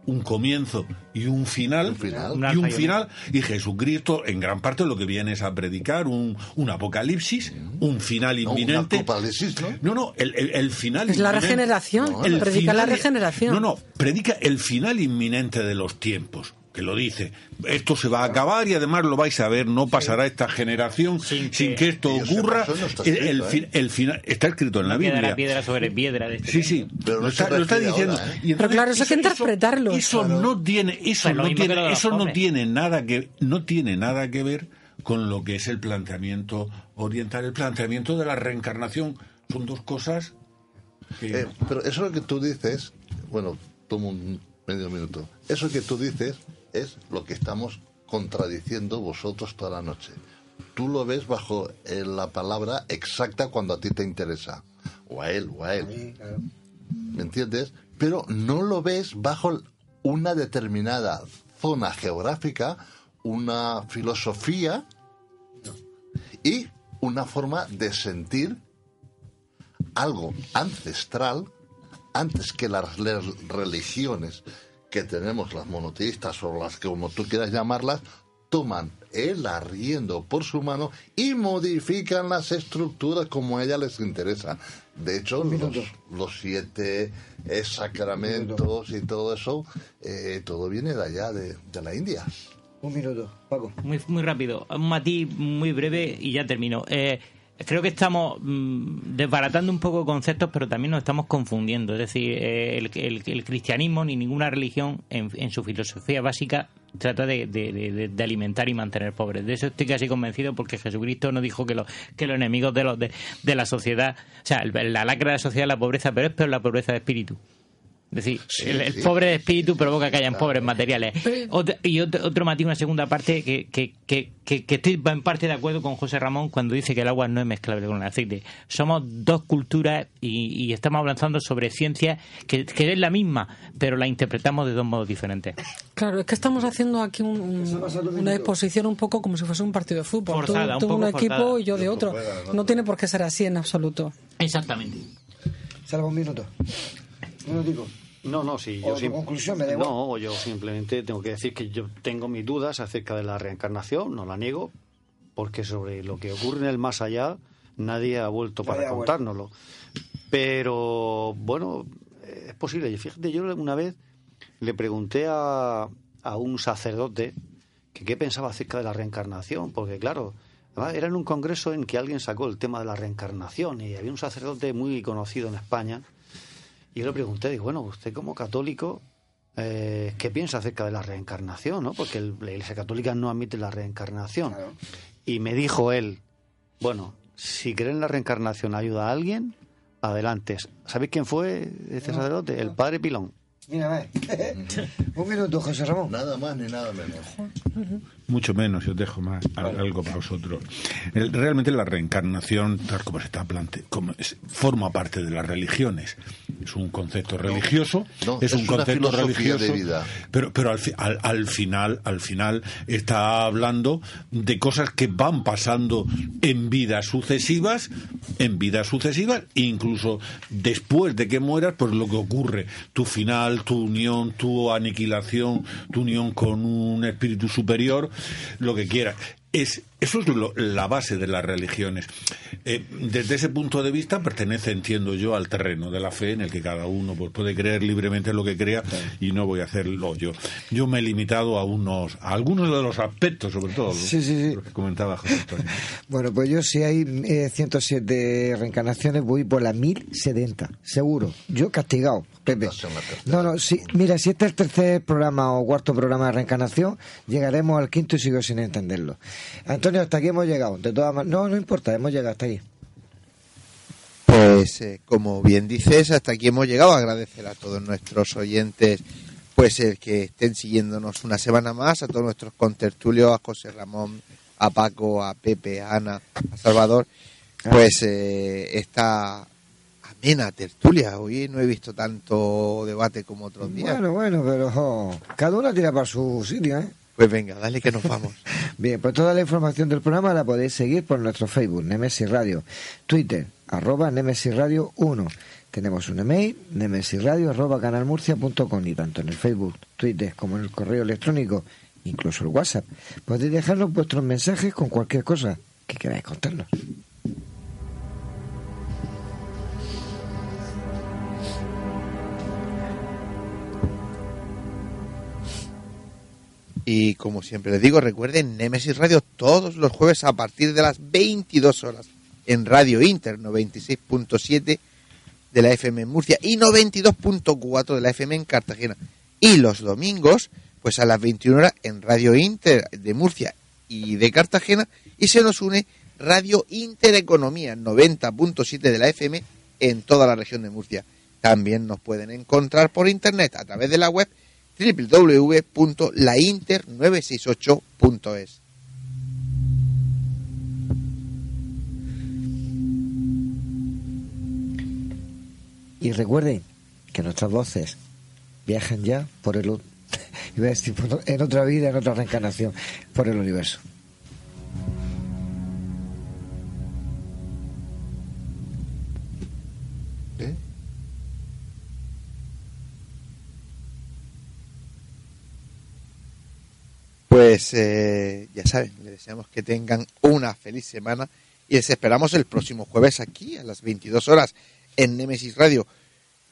un comienzo y un final, un final. y un final y Jesucristo en gran parte lo que viene es a predicar un, un apocalipsis un final inminente. no, ¿no? no, no el, el, el final es la regeneración el predica final, la regeneración. No, no, predica el final inminente de los tiempos que lo dice. Esto se va a acabar y además lo vais a ver, no pasará esta generación sin que, sin que esto ocurra. No escrito, el, ¿eh? el, final está escrito en la Biblia. La piedra sobre piedra de este sí, sí, pero lo, está, lo está diciendo. Ahora, ¿eh? y entonces, pero claro, eso hay que interpretarlo. Eso, eso claro. no tiene, eso Pues no tiene, eso no tiene nada que, no tiene nada que ver con lo que es el planteamiento oriental, el planteamiento de la reencarnación. Son dos cosas. Que... Eh, pero eso que tú dices, bueno, tomo un medio minuto. Eso que tú dices es lo que estamos contradiciendo vosotros toda la noche. Tú lo ves bajo eh, la palabra exacta cuando a ti te interesa. O a él, o a él. ¿Me entiendes? Pero no lo ves bajo una determinada zona geográfica, una filosofía y una forma de sentir algo ancestral antes que las religiones que tenemos, las monoteístas o las que como tú quieras llamarlas, toman el arriendo por su mano y modifican las estructuras como a ellas les interesa. De hecho, los, los siete eh, sacramentos y todo eso, eh, todo viene de allá, de, de la India. Un minuto, Paco. Muy, muy rápido, un matiz muy breve y ya termino. Eh, creo que estamos mm, desbaratando un poco conceptos, pero también nos estamos confundiendo. Es decir, eh, el, cristianismo ni ninguna religión en, su filosofía básica trata de, de- de- de alimentar y mantener pobres. De eso estoy casi convencido porque Jesucristo no dijo que, los que los enemigos de, los, de, la sociedad, o sea, la lacra de la sociedad es la pobreza, pero es peor la pobreza de espíritu. Es decir, el, el sí. pobre de espíritu provoca que hayan pobres materiales. Y otro, otro matiz, una segunda parte, que, que, que, que, estoy en parte de acuerdo con José Ramón cuando dice que el agua no es mezclable con el aceite. Somos dos culturas y, y estamos hablando sobre ciencia que, que es la misma, pero la interpretamos de dos modos diferentes. Claro, es que estamos haciendo aquí un- un- una exposición un poco como si fuese un partido de fútbol. Forzada, tú, un tú poco un equipo forzada. y yo de otro. No tiene por qué ser así en absoluto. Exactamente. Salva un minuto. Un minutico. No, no, sí. O Yo tu conclusión, me. No, yo simplemente tengo que decir que yo tengo mis dudas acerca de la reencarnación, no la niego, porque sobre lo que ocurre en el más allá nadie ha vuelto para Nadie ha vuelto. contárnoslo. Pero, bueno, es posible. Fíjate, yo una vez le pregunté a, a un sacerdote que qué pensaba acerca de la reencarnación, porque claro, además era en un congreso en que alguien sacó el tema de la reencarnación y había un sacerdote muy conocido en España yo le pregunté, digo, bueno, usted como católico, eh, ¿qué piensa acerca de la reencarnación? ¿no? Porque el- la Iglesia Católica no admite la reencarnación. Y me dijo él, bueno, si creen en la reencarnación ayuda a alguien, adelante. ¿Sabéis quién fue este No, sacerdote? El padre Pilón. Mira, ve. [LAUGHS] un minuto, José Ramón. Nada más ni nada menos. Mucho menos, yo os dejo más al- algo para vosotros. El- realmente la reencarnación, tal como se está planteando, forma parte de las religiones. Es un concepto religioso, no, es, es un concepto religioso, de vida. pero, pero al, fi- al, al final, al final está hablando de cosas que van pasando en vidas sucesivas, en vidas sucesivas, incluso después de que mueras, pues lo que ocurre, tu final, tu unión, tu aniquilación, tu unión con un espíritu superior, lo que quieras. Es, eso es lo- la base de las religiones. Eh, desde ese punto de vista pertenece, entiendo yo, al terreno de la fe en el que cada uno pues, puede creer libremente lo que crea y no voy a hacerlo yo. Yo me he limitado a unos, a algunos de los aspectos, sobre todo, Sí, sí, sí. lo que comentaba José Antonio. [LAUGHS] Bueno, pues yo si hay eh, 107 reencarnaciones voy por las 1070, seguro. Yo castigado, Pepe. No, no, sí, mira, si este es el tercer programa o cuarto programa de reencarnación, llegaremos al quinto y sigo sin entenderlo. Antonio, hasta aquí hemos llegado. De todas man- no, no importa, hemos llegado hasta aquí. Pues eh, como bien dices, hasta aquí hemos llegado. Agradecer a todos nuestros oyentes pues el que estén siguiéndonos una semana más, a todos nuestros contertulios, a José Ramón, a Paco, a Pepe, a Ana, a Salvador, pues eh, esta amena tertulia. Hoy no he visto tanto debate como otros días. Bueno, bueno, pero jo, cada uno tira para su sitio, ¿eh? Pues venga, dale que nos vamos. [LAUGHS] Bien, pues toda la información del programa la podéis seguir por nuestro Facebook, Nemesis Radio, Twitter, arroba Nemesis Radio 1. Tenemos un email, nemesisradio arroba canalmurcia.com y tanto en el Facebook, Twitter como en el correo electrónico, incluso el WhatsApp, podéis dejarnos vuestros mensajes con cualquier cosa que queráis contarnos. Y como siempre les digo, recuerden Nemesis Radio todos los jueves a partir de las 22 horas en Radio Inter 96.7 de la FM en Murcia y 92.4 de la FM en Cartagena. Y los domingos, pues a las 21 horas en Radio Inter de Murcia y de Cartagena y se nos une Radio Intereconomía 90.7 de la FM en toda la región de Murcia. También nos pueden encontrar por internet a través de la web www.lainter968.es. Y recuerden que nuestras voces viajan ya por el... [LAUGHS] en otra vida, en otra reencarnación, por el universo. Pues eh, ya saben, les deseamos que tengan una feliz semana y les esperamos el próximo jueves aquí a las 22 horas en Nemesis Radio.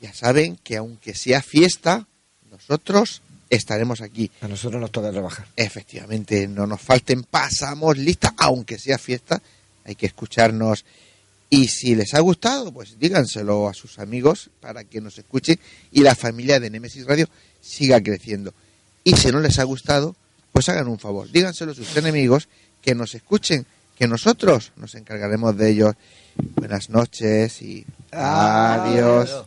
Ya saben que aunque sea fiesta, nosotros estaremos aquí. A nosotros nos toca trabajar. Efectivamente, no nos falten, pasamos lista, aunque sea fiesta, hay que escucharnos. Y si les ha gustado, pues díganselo a sus amigos para que nos escuchen y la familia de Nemesis Radio siga creciendo. Y si no les ha gustado, pues hagan un favor, díganselo a sus enemigos que nos escuchen, que nosotros nos encargaremos de ellos. Buenas noches y adiós.